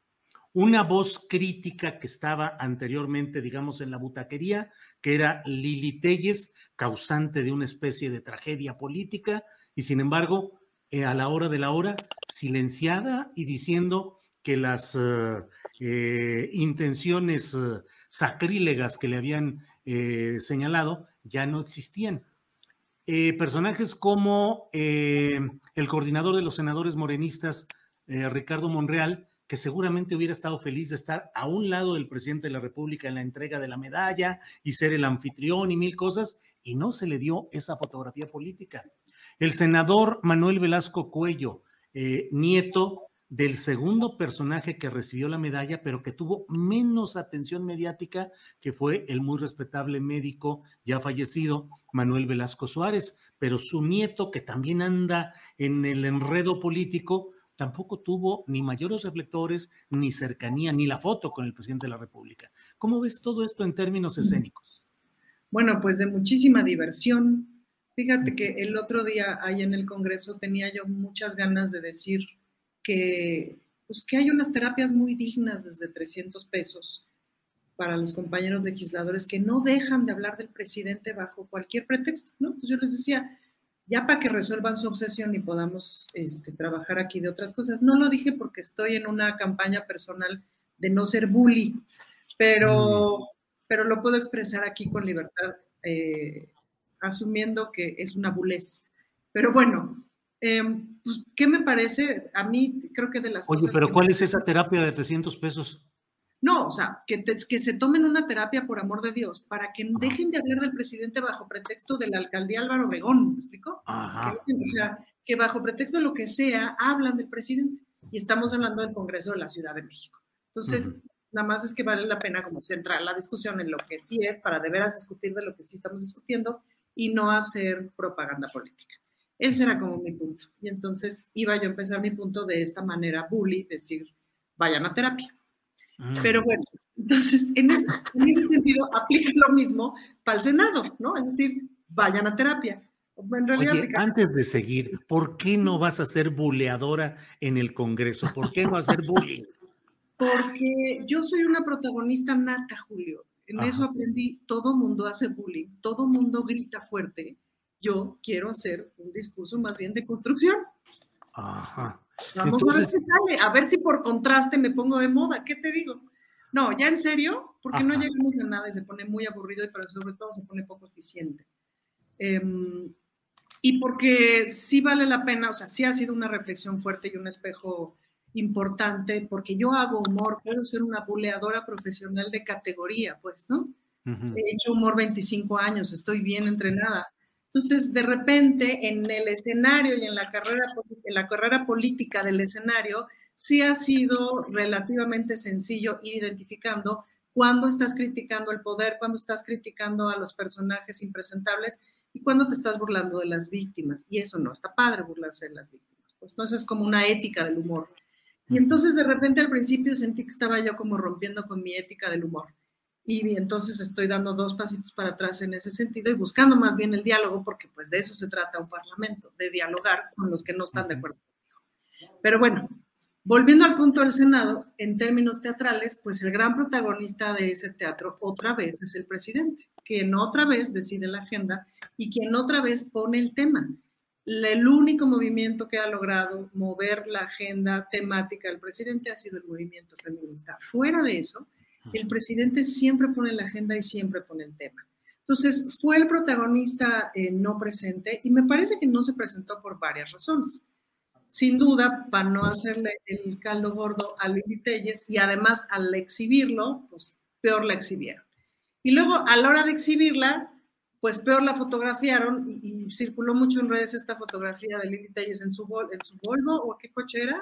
una voz crítica que estaba anteriormente, digamos, en la butaquería, que era Lili Telles, causante de una especie de tragedia política, y sin embargo, eh, a la hora de la hora, silenciada y diciendo que las eh, eh, intenciones sacrílegas que le habían señalado ya no existían. personajes como el coordinador de los senadores morenistas, Ricardo Monreal, que seguramente hubiera estado feliz de estar a un lado del presidente de la República en la entrega de la medalla y ser el anfitrión y mil cosas, y no se le dio esa fotografía política. El senador Manuel Velasco Cuello, eh, nieto del segundo personaje que recibió la medalla, pero que tuvo menos atención mediática, que fue el muy respetable médico ya fallecido, Manuel Velasco Suárez, pero su nieto, que también anda en el enredo político, tampoco tuvo ni mayores reflectores, ni cercanía, ni la foto con el presidente de la República. ¿Cómo ves todo esto en términos escénicos? Bueno, pues de muchísima diversión. Fíjate que el otro día ahí en el Congreso tenía yo muchas ganas de decir que, pues, que hay unas terapias muy dignas desde 300 pesos para los compañeros legisladores que no dejan de hablar del presidente bajo cualquier pretexto, ¿no? Entonces yo les decía, ya para que resuelvan su obsesión y podamos este, trabajar aquí de otras cosas. No lo dije porque estoy en una campaña personal de no ser bully, pero, mm. pero lo puedo expresar aquí con libertad, eh, asumiendo que es una bulez. Pero bueno, Em, pues, ¿qué me parece? A mí creo que de las Oye, pero ¿cuál es esa terapia de 300 pesos? No, o sea, que, que se tomen una terapia por amor de Dios, para que dejen de hablar del presidente bajo pretexto de la alcaldía Álvaro Obregón, ¿me explico? Que, o sea, que bajo pretexto de lo que sea, hablan del presidente. Y estamos hablando del Congreso de la Ciudad de México. Entonces, nada más es que vale la pena como centrar la discusión en lo que sí es, para de veras discutir de lo que sí estamos discutiendo y no hacer propaganda política. Ese era como mi punto. Y entonces iba yo a empezar mi punto de esta manera bully, decir, vayan a terapia. Ah. Pero bueno, entonces en ese, sentido aplica lo mismo para el Senado, ¿no? Es decir, vayan a terapia. Oye, antes de seguir, ¿por qué no vas a ser buleadora en el Congreso? ¿Por qué no hacer bullying? Porque yo soy una protagonista nata, Julio. En eso aprendí, todo mundo hace bullying, todo mundo grita fuerte yo quiero hacer un discurso más bien de construcción. Ajá. Vamos a ver si sale, a ver si por contraste me pongo de moda, ¿qué te digo? No, ya en serio, porque no llegamos a nada y se pone muy aburrido y pero sobre todo se pone poco eficiente. Em, y porque sí vale la pena, o sea, sí ha sido una reflexión fuerte y un espejo importante, porque yo hago humor, puedo ser una buleadora profesional de categoría, pues, ¿no? He hecho humor 25 años, estoy bien entrenada entonces, de repente, en el escenario y en la carrera, en la carrera política del escenario, sí ha sido relativamente sencillo ir identificando cuándo estás criticando el poder, cuándo estás criticando a los personajes impresentables y cuándo te estás burlando de las víctimas. Y eso no, está padre burlarse de las víctimas. Pues no, eso es como una ética del humor. Y entonces de repente al principio sentí que estaba yo como rompiendo con mi ética del humor y entonces estoy dando dos pasitos para atrás en ese sentido y buscando más bien el diálogo, porque pues de eso se trata un parlamento, de dialogar con los que no están de acuerdo Pero bueno, volviendo al punto del Senado, en términos teatrales, pues el gran protagonista de ese teatro otra vez es el presidente, quien otra vez decide la agenda y quien otra vez pone el tema. El único movimiento que ha logrado mover la agenda temática del presidente ha sido el movimiento feminista. Fuera de eso, el presidente siempre pone la agenda y siempre pone el tema. Entonces, fue el protagonista eh, no presente y me parece que no se presentó por varias razones. Sin duda, para no hacerle el caldo gordo a Lili Telles y además al exhibirlo, pues peor la exhibieron. Y luego, a la hora de exhibirla, pues peor la fotografiaron y, circuló mucho en redes esta fotografía de Lili Telles en su, en su Volvo, o qué coche era,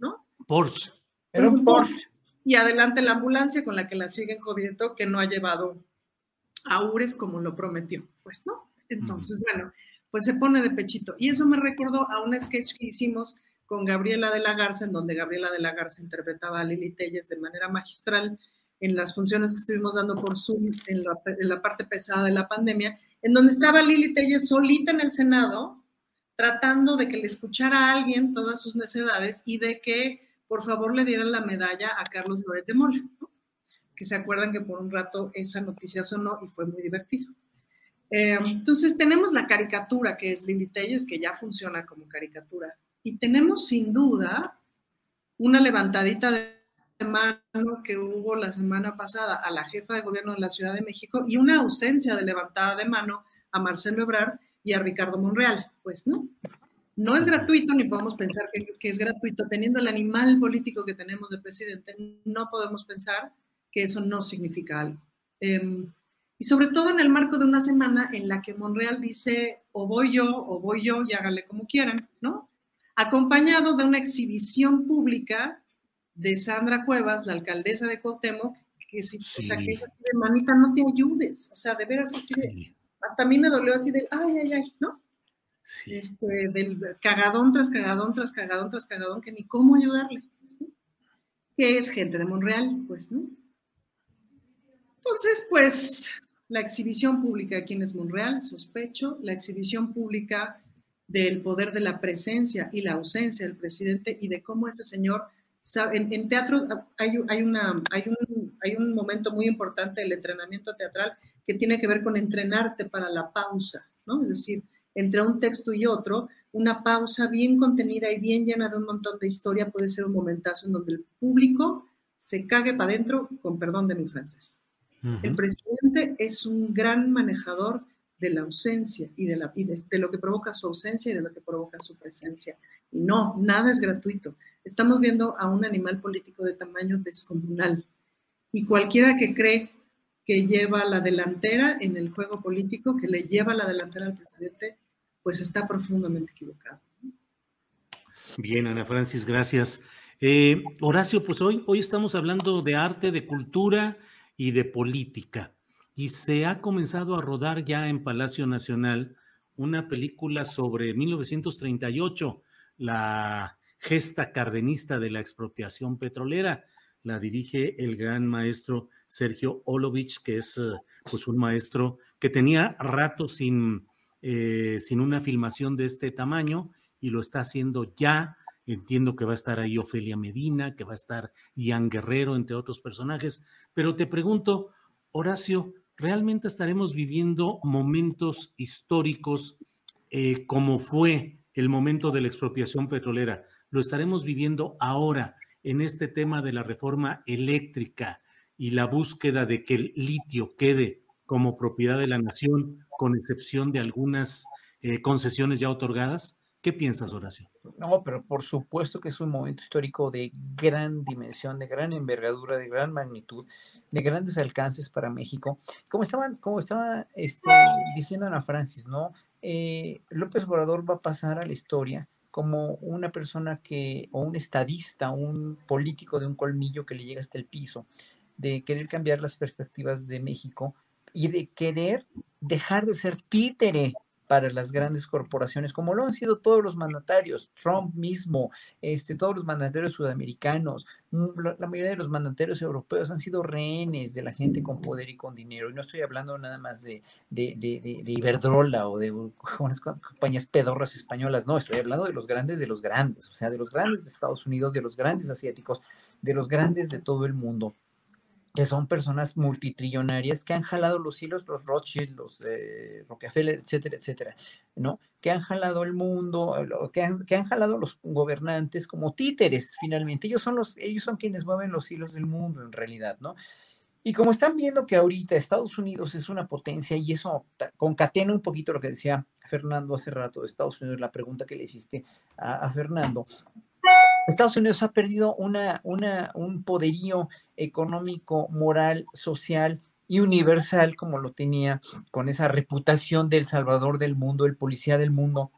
¿no? Porsche. Era un Porsche y adelante la ambulancia con la que la siguen jodiendo que no ha llevado a Ures como lo prometió. Pues no. Entonces, bueno, pues se pone de pechito. Y eso me recordó a un sketch que hicimos con Gabriela de la Garza, en donde Gabriela de la Garza interpretaba a Lili Telles de manera magistral en las funciones que estuvimos dando por Zoom en la, en la parte pesada de la pandemia, en donde estaba Lili Telles solita en el Senado, tratando de que le escuchara a alguien todas sus necedades y de que por favor le dieran la medalla a Carlos Loret de Mola, que se acuerdan que por un rato esa noticia sonó y fue muy divertido. Eh, entonces tenemos la caricatura que es Lili Telles, que ya funciona como caricatura, y tenemos sin duda una levantadita de mano que hubo la semana pasada a la jefa de gobierno de la Ciudad de México y una ausencia de levantada de mano a Marcelo Ebrard y a Ricardo Monreal, pues, ¿no? No es gratuito ni podemos pensar que, es gratuito. Teniendo el animal político que tenemos de presidente, no podemos pensar que eso no significa algo. Em, y sobre todo en el marco de una semana en la que Monreal dice o voy yo o voy yo y hágale como quieran, ¿no? acompañado de una exhibición pública de Sandra Cuevas, la alcaldesa de Cuauhtémoc, que si, o sea, que es así de manita, no te ayudes, o sea, de veras así de, hasta a mí me dolió así de, ay, ay, ay, ¿no? Este, del cagadón tras cagadón tras cagadón tras cagadón, que ni cómo ayudarle, que es gente de Monreal, pues, ¿no? Entonces, pues, la exhibición pública aquí en es Monreal, sospecho, la exhibición pública del poder de la presencia y la ausencia del presidente y de cómo este señor en, teatro hay, hay, una, hay, un, hay un momento muy importante del entrenamiento teatral que tiene que ver con entrenarte para la pausa, ¿no? Es decir, entre un texto y otro, una pausa bien contenida y bien llena de un montón de historia puede ser un momentazo en donde el público se cague para adentro, con perdón de mi francés. El presidente es un gran manejador de la ausencia y, de, la, y de, lo que provoca su ausencia y de lo que provoca su presencia. Y no, nada es gratuito. Estamos viendo a un animal político de tamaño descomunal. Y cualquiera que cree que lleva la delantera en el juego político, que le lleva la delantera al presidente, pues está profundamente equivocado. Bien, Ana Francis, gracias. Eh, Horacio, pues hoy, hoy estamos hablando de arte, de cultura y de política. Y se ha comenzado a rodar ya en Palacio Nacional una película sobre 1938, la gesta cardenista de la expropiación petrolera. La dirige el gran maestro Sergio Olovich, que es eh, pues un maestro que tenía rato sin, eh, sin una filmación de este tamaño y lo está haciendo ya. Entiendo que va a estar ahí Ofelia Medina, que va a estar Ian Guerrero, entre otros personajes. Pero te pregunto, Horacio, ¿realmente estaremos viviendo momentos históricos eh, como fue el momento de la expropiación petrolera? lo estaremos viviendo ahora en este tema de la reforma eléctrica y la búsqueda de que el litio quede como propiedad de la nación, con excepción de algunas eh, concesiones ya otorgadas? ¿Qué piensas, Horacio? No, pero por supuesto que es un momento histórico de gran dimensión, de gran envergadura, de gran magnitud, de grandes alcances para México. Como estaban, como estaba este, diciendo Ana Francis, ¿no? Eh, López Obrador va a pasar a la historia como una persona que, o un estadista, un político de un colmillo que le llega hasta el piso, de querer cambiar las perspectivas de México y de querer dejar de ser títere para las grandes corporaciones, como lo han sido todos los mandatarios, Trump mismo, este, todos los mandatarios sudamericanos, mm, la, mayoría de los mandatarios europeos han sido rehenes de la gente con poder y con dinero. Y no estoy hablando nada más de, de, de, de Iberdrola o de (laughs) unas compañías pedorras españolas, no, estoy hablando de los grandes de los grandes, o sea, de los grandes de Estados Unidos, de los grandes asiáticos, de los grandes de todo el mundo que son personas multitrillonarias que han jalado los hilos, los Rothschild, los Rockefeller, etcétera, etcétera, ¿no? Que han jalado el mundo, que han, que han jalado los gobernantes como títeres, finalmente. Ellos son, los, ellos son quienes mueven los hilos del mundo, en realidad, ¿no? Y como están viendo que ahorita Estados Unidos es una potencia y eso concatena un poquito lo que decía Fernando hace rato de Estados Unidos, la pregunta que le hiciste a Fernando, Estados Unidos ha perdido una, una, un poderío económico, moral, social y universal como lo tenía con esa reputación del salvador del mundo, el policía del mundo.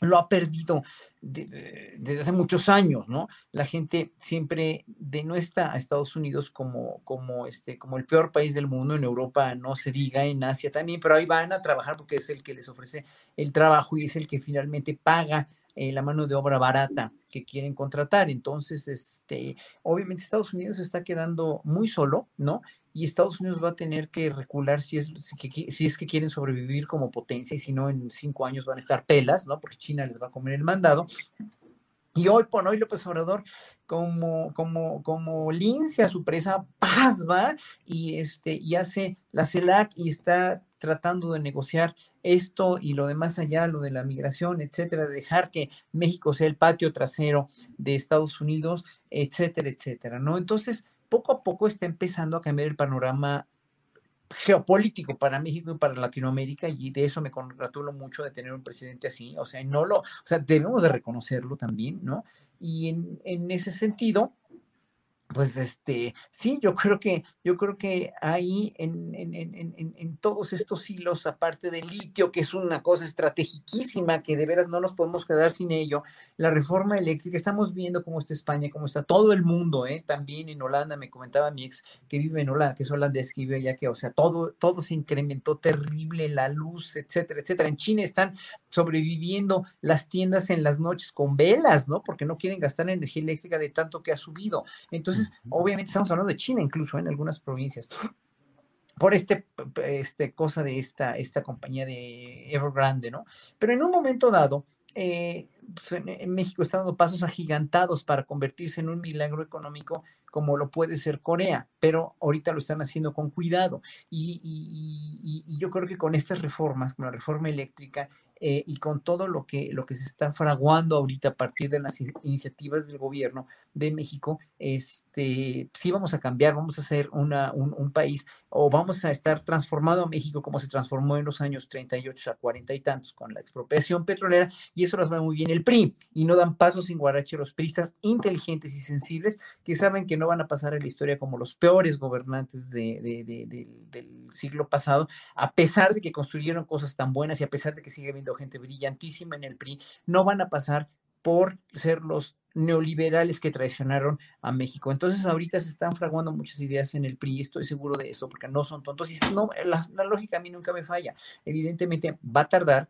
Lo ha perdido desde hace muchos años, ¿no? La gente siempre denuestra a Estados Unidos como, este, como el peor país del mundo, en Europa no se diga, en Asia también, pero ahí van a trabajar porque es el que les ofrece el trabajo y es el que finalmente paga eh, la mano de obra barata que quieren contratar. Entonces, este, obviamente Estados Unidos está quedando muy solo, ¿no? Y Estados Unidos va a tener que recular si es, si, es que quieren sobrevivir como potencia y si no, en cinco años van a estar pelas, ¿no? Porque China les va a comer el mandado. Y hoy por hoy López Obrador, como, como, como lince a su presa, paz y, este, y hace la CELAC y está tratando de negociar esto y lo demás allá, lo de la migración, etcétera, de dejar que México sea el patio trasero de Estados Unidos, etcétera, etcétera, ¿no? Entonces, poco a poco está empezando a cambiar el panorama geopolítico para México y para Latinoamérica y de eso me congratulo mucho de tener un presidente así, o sea, no lo, o sea, debemos de reconocerlo también, ¿no? Y en, en ese sentido, pues este, sí, yo creo que, yo creo que ahí en, en, en, en, todos estos hilos, aparte del litio, que es una cosa estrategiquísima, que de veras no nos podemos quedar sin ello, la reforma eléctrica, estamos viendo cómo está España, cómo está todo el mundo, ¿eh? también en Holanda, me comentaba mi ex que vive en Holanda, que es holandés, que vive allá, que, o sea, todo, todo se incrementó terrible, la luz, etcétera, etcétera. En China están sobreviviendo las tiendas en las noches con velas, ¿no? Porque no quieren gastar energía eléctrica de tanto que ha subido. Entonces, obviamente estamos hablando de China, incluso en algunas provincias por este, este cosa de esta, esta compañía de Evergrande, ¿no? Pero en un momento dado, eh, pues, en, México está dando pasos agigantados para convertirse en un milagro económico como lo puede ser Corea, pero ahorita lo están haciendo con cuidado. Y, y yo creo que con estas reformas, con la reforma eléctrica, eh, y con todo lo que, lo que se está fraguando ahorita a partir de las iniciativas del gobierno de México, este, sí vamos a cambiar, vamos a ser una, un, país o vamos a estar transformado a México como se transformó en los años 38 a 40 y tantos con la expropiación petrolera y eso los va muy bien. El PRI y no dan pasos sin guarache los priistas inteligentes y sensibles que saben que no van a pasar a la historia como los peores gobernantes del siglo pasado, a pesar de que construyeron cosas tan buenas y a pesar de que sigue habiendo gente brillantísima en el PRI, no van a pasar por ser los neoliberales que traicionaron a México. Entonces ahorita se están fraguando muchas ideas en el PRI, estoy seguro de eso, porque no son tontos y no, la, la lógica a mí nunca me falla. Evidentemente va a tardar,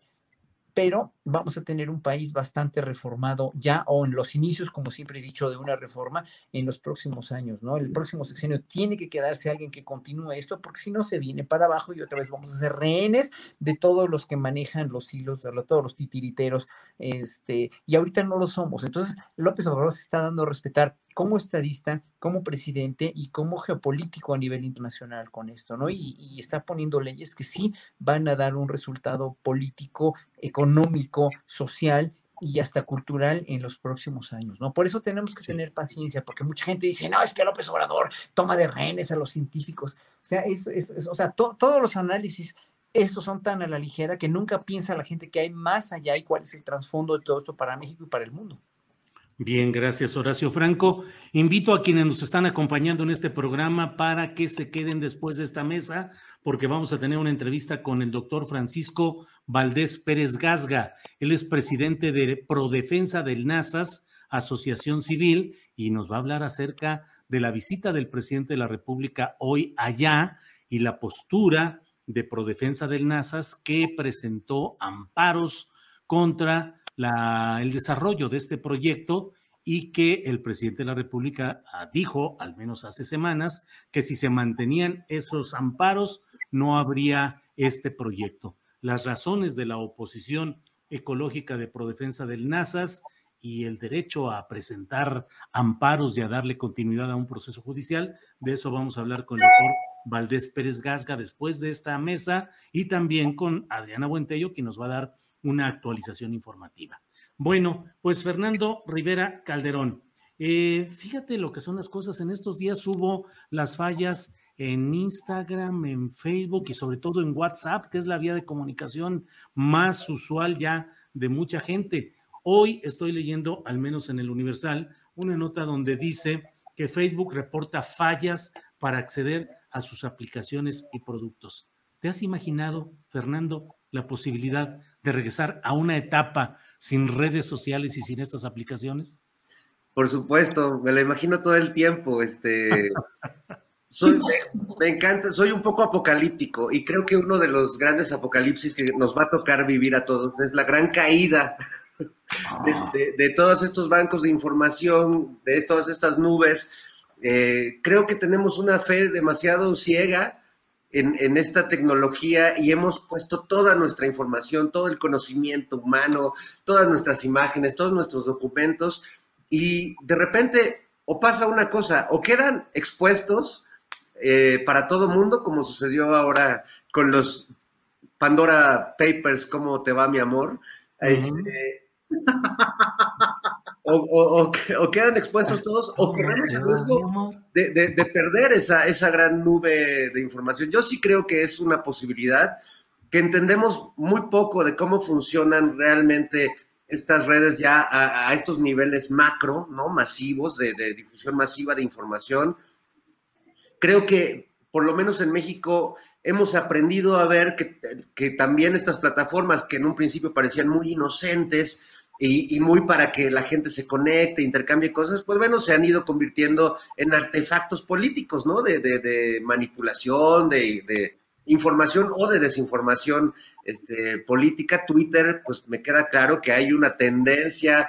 pero vamos a tener un país bastante reformado ya o en los inicios, como siempre he dicho, de una reforma en los próximos años, ¿no? El próximo sexenio tiene que quedarse alguien que continúe esto, porque si no se viene para abajo y otra vez vamos a ser rehenes de todos los que manejan los hilos, de todos los titiriteros, este, y ahorita no lo somos. Entonces, López Obrador se está dando a respetar como estadista, como presidente y como geopolítico a nivel internacional con esto, ¿no? Y, y, está poniendo leyes que sí van a dar un resultado político, económico, social y hasta cultural en los próximos años, ¿no? Por eso tenemos que tener paciencia, porque mucha gente dice, no, es que López Obrador toma de rehenes a los científicos. O sea, es, es, o sea todos los análisis estos son tan a la ligera que nunca piensa la gente que hay más allá y cuál es el trasfondo de todo esto para México y para el mundo. Bien, gracias Horacio Franco. Invito a quienes nos están acompañando en este programa para que se queden después de esta mesa, porque vamos a tener una entrevista con el doctor Francisco Valdés Pérez Gasga. Él es presidente de Prodefensa del NASAS, Asociación Civil, y nos va a hablar acerca de la visita del presidente de la República hoy allá y la postura de Prodefensa del NASAS que presentó amparos contra el desarrollo de este proyecto y que el presidente de la República ah, dijo, al menos hace semanas, que si se mantenían esos amparos, no habría este proyecto. Las razones de la oposición ecológica de Prodefensa del NASAS y el derecho a presentar amparos y a darle continuidad a un proceso judicial, de eso vamos a hablar con el doctor Valdés Pérez Gasga después de esta mesa y también con Adriana Buentello, que nos va a dar una actualización informativa. Bueno, pues Fernando Rivera Calderón, eh, fíjate lo que son las cosas. En estos días hubo las fallas en Instagram, en Facebook y sobre todo en WhatsApp, que es la vía de comunicación más usual ya de mucha gente. Hoy estoy leyendo, al menos en el Universal, una nota donde dice que Facebook reporta fallas para acceder a sus aplicaciones y productos. ¿Te has imaginado, Fernando, la posibilidad de regresar a una etapa sin redes sociales y sin estas aplicaciones? Por supuesto, me lo imagino todo el tiempo. Este, (laughs) me, encanta, soy un poco apocalíptico y creo que uno de los grandes apocalipsis que nos va a tocar vivir a todos es la gran caída de, todos estos bancos de información, de todas estas nubes. Eh, creo que tenemos una fe demasiado ciega en, esta tecnología y hemos puesto toda nuestra información, todo el conocimiento humano, todas nuestras imágenes, todos nuestros documentos y de repente o pasa una cosa, o quedan expuestos eh, para todo mundo, como sucedió ahora con los Pandora Papers, ¿cómo te va mi amor? (laughs) o, quedan expuestos todos, o corremos el riesgo de, perder esa, esa gran nube de información. Yo sí creo que es una posibilidad, que entendemos muy poco de cómo funcionan realmente estas redes ya a, estos niveles macro, ¿no? Masivos, de, difusión masiva de información. Creo que, por lo menos en México, hemos aprendido a ver que, que también estas plataformas que en un principio parecían muy inocentes, y, muy para que la gente se conecte, intercambie cosas, pues bueno, se han ido convirtiendo en artefactos políticos, ¿no? De, de, manipulación, de, de, información o de desinformación este, política. Twitter, pues me queda claro que hay una tendencia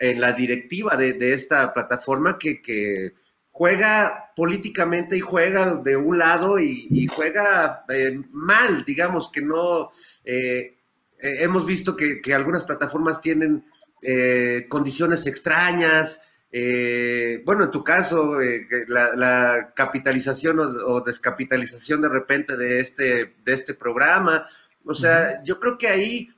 en la directiva de, esta plataforma que, que, juega políticamente y juega de un lado y, juega eh, mal, digamos que no... Eh, eh, hemos visto que, algunas plataformas tienen eh, condiciones extrañas. Eh, bueno, en tu caso, la, capitalización o, descapitalización de repente de este, de este programa. O sea, yo creo que ahí,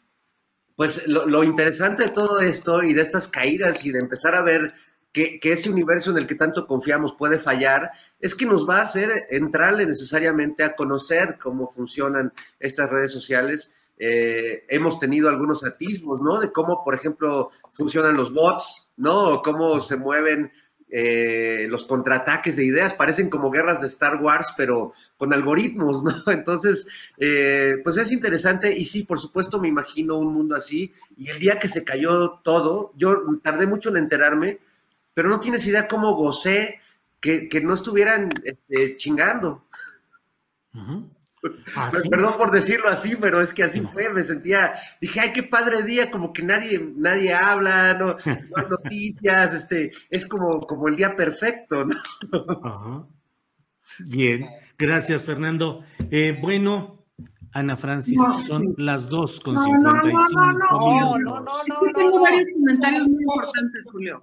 pues lo, interesante de todo esto y de estas caídas y de empezar a ver que, que, ese universo en el que tanto confiamos puede fallar, es que nos va a hacer entrarle necesariamente a conocer cómo funcionan estas redes sociales eh, hemos tenido algunos atismos, ¿no? De cómo, por ejemplo, funcionan los bots, ¿no? O cómo se mueven eh, los contraataques de ideas. Parecen como guerras de Star Wars, pero con algoritmos, ¿no? (laughs) Entonces, eh, pues es interesante y sí, por supuesto, me imagino un mundo así. Y el día que se cayó todo, yo tardé mucho en enterarme, pero no tienes idea cómo gocé que, no estuvieran este, chingando. Perdón por decirlo así, pero es que así fue, me sentía, dije, ay, qué padre día, como que nadie, nadie habla, no, hay noticias, (laughs) este, es como, como el día perfecto, ¿no? Bien, gracias, Fernando. Eh, bueno, Ana Francis, son las dos con no, 55 no, no, no, no, no, Tengo varios comentarios muy importantes, Julio.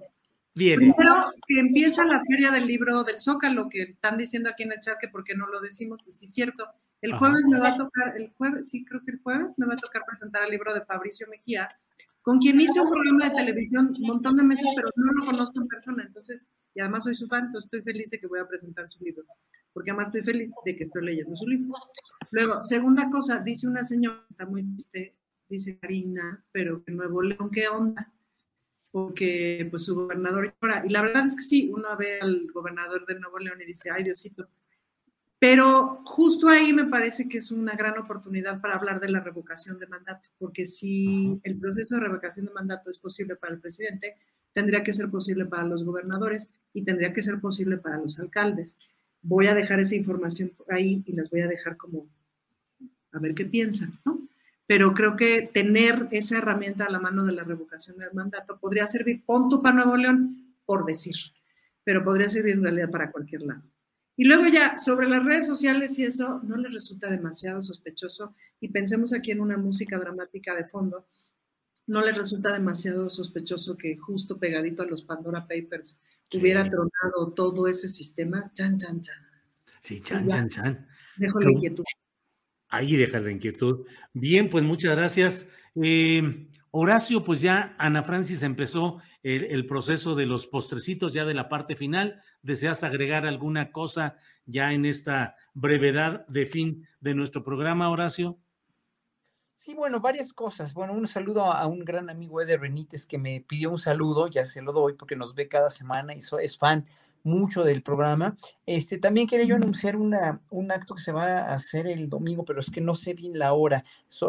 Bien. Primero, que empieza la feria del libro del Zócalo, que están diciendo aquí en el chat que por qué no lo decimos, y sí es cierto, el jueves me va a tocar, el jueves, sí, creo que el jueves me va a tocar presentar el libro de Fabricio Mejía, con quien hice un programa de televisión un montón de meses, pero no lo conozco en persona, entonces, y además soy su fan, entonces estoy feliz de que voy a presentar su libro, porque además estoy feliz de que estoy leyendo su libro. Luego, segunda cosa, dice una señora, está muy triste, dice Karina, pero que Nuevo León, ¿qué onda? Porque pues su gobernador llora, y la verdad es que sí, uno ve al gobernador de Nuevo León y dice, ay Diosito, pero justo ahí me parece que es una gran oportunidad para hablar de la revocación de mandato, porque si el proceso de revocación de mandato es posible para el presidente, tendría que ser posible para los gobernadores y tendría que ser posible para los alcaldes. Voy a dejar esa información ahí y las voy a dejar como a ver qué piensan, ¿no? Pero creo que tener esa herramienta a la mano de la revocación del mandato podría servir, punto para Nuevo León, por decir, pero podría servir en realidad para cualquier lado. Y luego ya, sobre las redes sociales y eso, no les resulta demasiado sospechoso, y pensemos aquí en una música dramática de fondo, no les resulta demasiado sospechoso que justo pegadito a los Pandora Papers hubiera tronado todo ese sistema. Chan, chan, chan. Sí, chan, chan, chan. Dejo la inquietud. Ahí deja la inquietud. Bien, pues muchas gracias. Eh, Horacio, pues ya Ana Francis empezó el, proceso de los postrecitos ya de la parte final. ¿Deseas agregar alguna cosa ya en esta brevedad de fin de nuestro programa, Horacio? Sí, bueno, varias cosas. Bueno, un saludo a un gran amigo Eder Benítez que me pidió un saludo, ya se lo doy porque nos ve cada semana y es fan mucho del programa. Este, también quería yo anunciar una, un acto que se va a hacer el domingo, pero es que no sé bien la hora,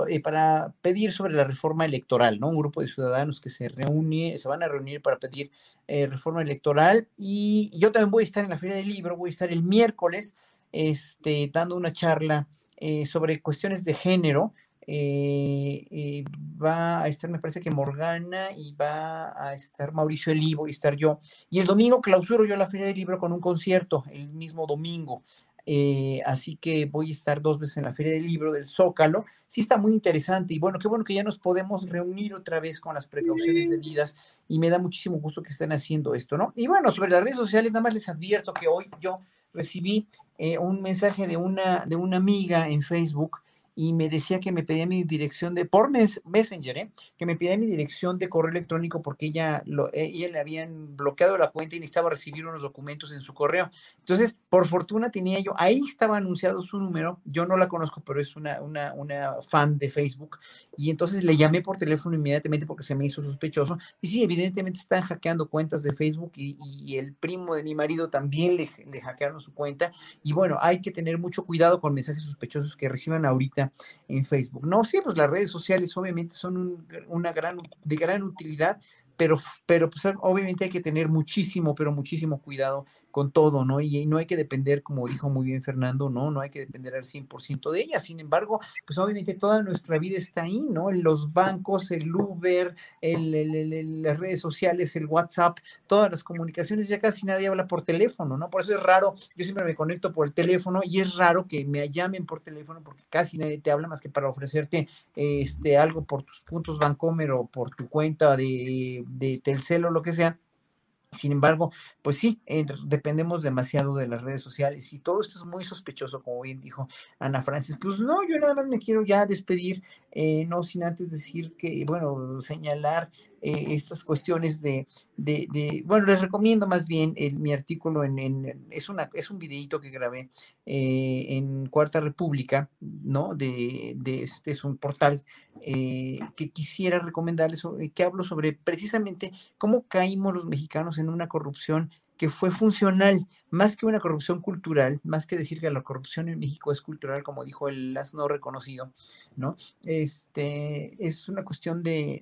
eh, para pedir sobre la reforma electoral, ¿no? Un grupo de ciudadanos que se reúne, se van a reunir para pedir eh, reforma electoral y yo también voy a estar en la Feria del Libro, voy a estar el miércoles este, dando una charla eh, sobre cuestiones de género eh, eh, va a estar, me parece que Morgana, y va a estar Mauricio Elivo y estar yo. Y el domingo clausuro yo la Feria del Libro con un concierto, el mismo domingo. Eh, así que voy a estar dos veces en la Feria del Libro del Zócalo. Sí está muy interesante y bueno, qué bueno que ya nos podemos reunir otra vez con las precauciones debidas y me da muchísimo gusto que estén haciendo esto, ¿no? Y bueno, sobre las redes sociales, nada más les advierto que hoy yo recibí un mensaje de una, de una amiga en Facebook y me decía que me pedía mi dirección de, por Messenger, ¿eh? que me pedía mi dirección de correo electrónico porque ella, lo, eh, ella le habían bloqueado la cuenta y necesitaba recibir unos documentos en su correo. Entonces, por fortuna tenía yo, ahí estaba anunciado su número, yo no la conozco, pero es una, una, una fan de Facebook, y entonces le llamé por teléfono inmediatamente porque se me hizo sospechoso. Y sí, evidentemente están hackeando cuentas de Facebook y, el primo de mi marido también le, le hackearon su cuenta. Y bueno, hay que tener mucho cuidado con mensajes sospechosos que reciban ahorita en Facebook. No, sí, pues las redes sociales obviamente son una gran, de gran utilidad, pero, pero pues obviamente hay que tener muchísimo, pero muchísimo cuidado con todo, ¿no? Y, no hay que depender, como dijo muy bien Fernando, ¿no? No hay que depender al 100% de ella. Sin embargo, pues obviamente toda nuestra vida está ahí, ¿no? Los bancos, el Uber, el, las redes sociales, el WhatsApp, todas las comunicaciones, ya casi nadie habla por teléfono, ¿no? Por eso es raro, yo siempre me conecto por el teléfono y es raro que me llamen por teléfono porque casi nadie te habla más que para ofrecerte este, algo por tus puntos Bancomer o por tu cuenta de de Telcel o lo que sea. Sin embargo, pues sí, dependemos demasiado de las redes sociales y todo esto es muy sospechoso, como bien dijo Ana Francis. Pues no, yo nada más me quiero ya despedir, eh, no sin antes decir que, bueno, señalar eh, estas cuestiones de, bueno, les recomiendo más bien mi artículo en, es, una, es un videito que grabé eh, en Cuarta República, ¿no? De, este es un portal eh, que quisiera recomendarles, que hablo sobre precisamente cómo caímos los mexicanos en una corrupción que fue funcional, más que una corrupción cultural, más que decir que la corrupción en México es cultural, como dijo el no reconocido, ¿no? Este, es una cuestión de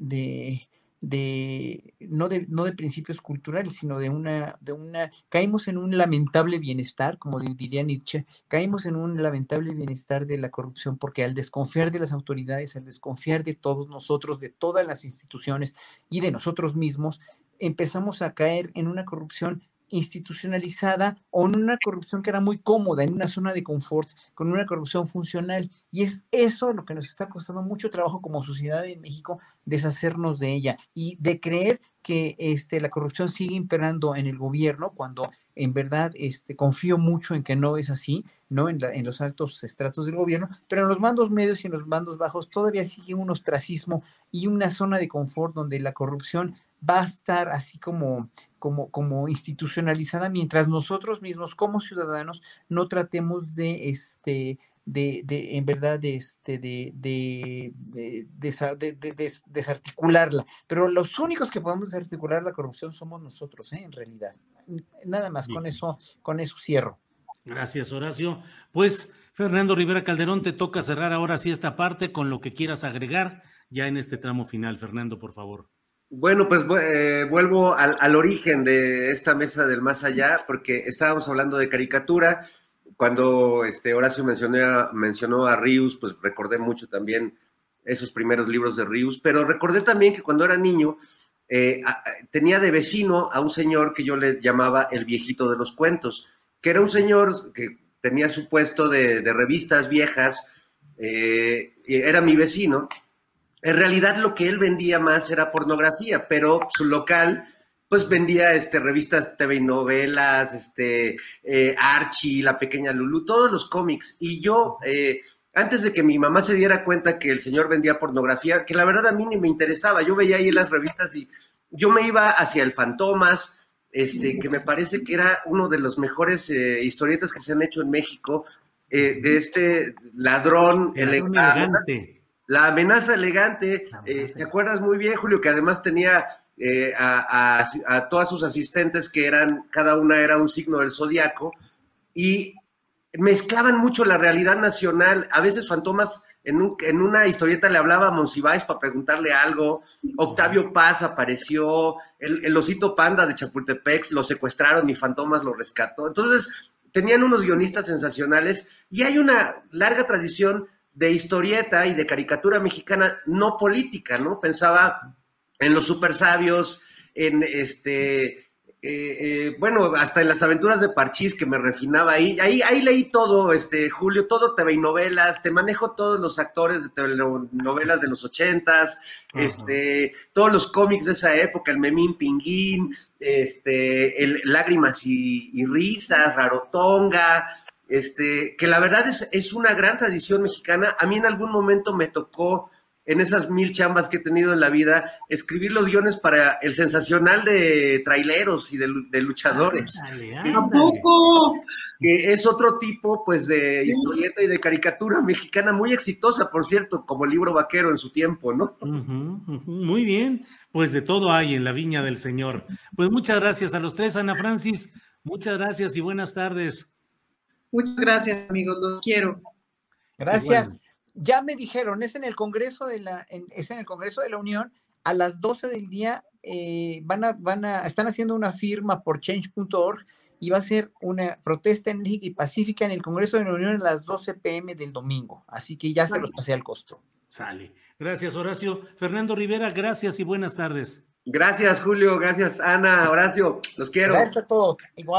no de no de principios culturales, sino de una de una caímos en un lamentable bienestar, como diría Nietzsche, caímos en un lamentable bienestar de la corrupción porque al desconfiar de las autoridades, al desconfiar de todos nosotros, de todas las instituciones y de nosotros mismos, empezamos a caer en una corrupción institucionalizada o en una corrupción que era muy cómoda, en una zona de confort, con una corrupción funcional. Y es eso lo que nos está costando mucho trabajo como sociedad en México, deshacernos de ella y de creer que este, la corrupción sigue imperando en el gobierno cuando en verdad este, confío mucho en que no es así, ¿no? En, en, los altos estratos del gobierno, pero en los mandos medios y en los mandos bajos todavía sigue un ostracismo y una zona de confort donde la corrupción va a estar así como, como, como institucionalizada mientras nosotros mismos como ciudadanos no tratemos de, este, de, de en verdad, de, este, de, de, de, desarticularla. Pero los únicos que podemos desarticular la corrupción somos nosotros, ¿eh? en realidad. Nada más, con eso, con eso cierro. Gracias, Horacio. Pues, Fernando Rivera Calderón, te toca cerrar ahora sí esta parte con lo que quieras agregar ya en este tramo final. Fernando, por favor. Bueno, pues eh, vuelvo al, origen de esta mesa del más allá, porque estábamos hablando de caricatura. Cuando este, Horacio mencionó, mencionó a Rius, pues recordé mucho también esos primeros libros de Rius, pero recordé también que cuando era niño eh, tenía de vecino a un señor que yo le llamaba el viejito de los cuentos, que era un señor que tenía su puesto de, revistas viejas, eh, era mi vecino, en realidad lo que él vendía más era pornografía, pero su local pues vendía este, revistas TV y novelas, este, eh, Archie, La Pequeña Lulu, todos los cómics. Y yo, eh, antes de que mi mamá se diera cuenta que el señor vendía pornografía, que la verdad a mí ni me interesaba, yo veía ahí las revistas y yo me iba hacia el Fantomas, este, que me parece que era uno de los mejores eh, historietas que se han hecho en México, de este ladrón elegante la amenaza elegante, eh, ¿te acuerdas muy bien, Julio, que además tenía eh, a, todas sus asistentes que eran, cada una era un signo del zodiaco, y mezclaban mucho la realidad nacional. A veces Fantomas en, en una historieta le hablaba a Monsiváis para preguntarle algo. Octavio Paz apareció, el, el, osito panda de Chapultepec lo secuestraron y Fantomas lo rescató. Entonces, tenían unos guionistas sensacionales y hay una larga tradición de historieta y de caricatura mexicana no política, ¿no? Pensaba en los super sabios, en este, eh, eh, bueno, hasta en las aventuras de Parchís que me refinaba ahí, ahí, ahí leí todo, este, Julio, todo TV y novelas, te manejo todos los actores de telenovelas de los ochentas, este, todos los cómics de esa época, el Memín Pinguín, este, el Lágrimas y, y Risas, Rarotonga, este, que la verdad es, es una gran tradición mexicana. A mí en algún momento me tocó en esas mil chambas que he tenido en la vida, escribir los guiones para el sensacional de traileros y de, luchadores. Que es otro tipo, pues, de historieta y de caricatura mexicana muy exitosa, por cierto, como el libro vaquero en su tiempo, ¿no? Muy bien, pues de todo hay en la viña del Señor. Pues muchas gracias a los tres, Ana Francis, muchas gracias y buenas tardes. Muchas gracias, amigos, los quiero. Gracias ya me dijeron, es en el Congreso de la, es en el Congreso de la Unión, a las 12 del día eh, van a, van a, están haciendo una firma por change.org y va a ser una protesta enérgica y pacífica en el Congreso de la Unión a las 12 pm del domingo. Así que ya se los pasé al costo. Sale. Gracias, Horacio. Fernando Rivera, gracias y buenas tardes. Gracias, Julio. Gracias, Ana, Horacio. Los quiero. Gracias a todos. Igual.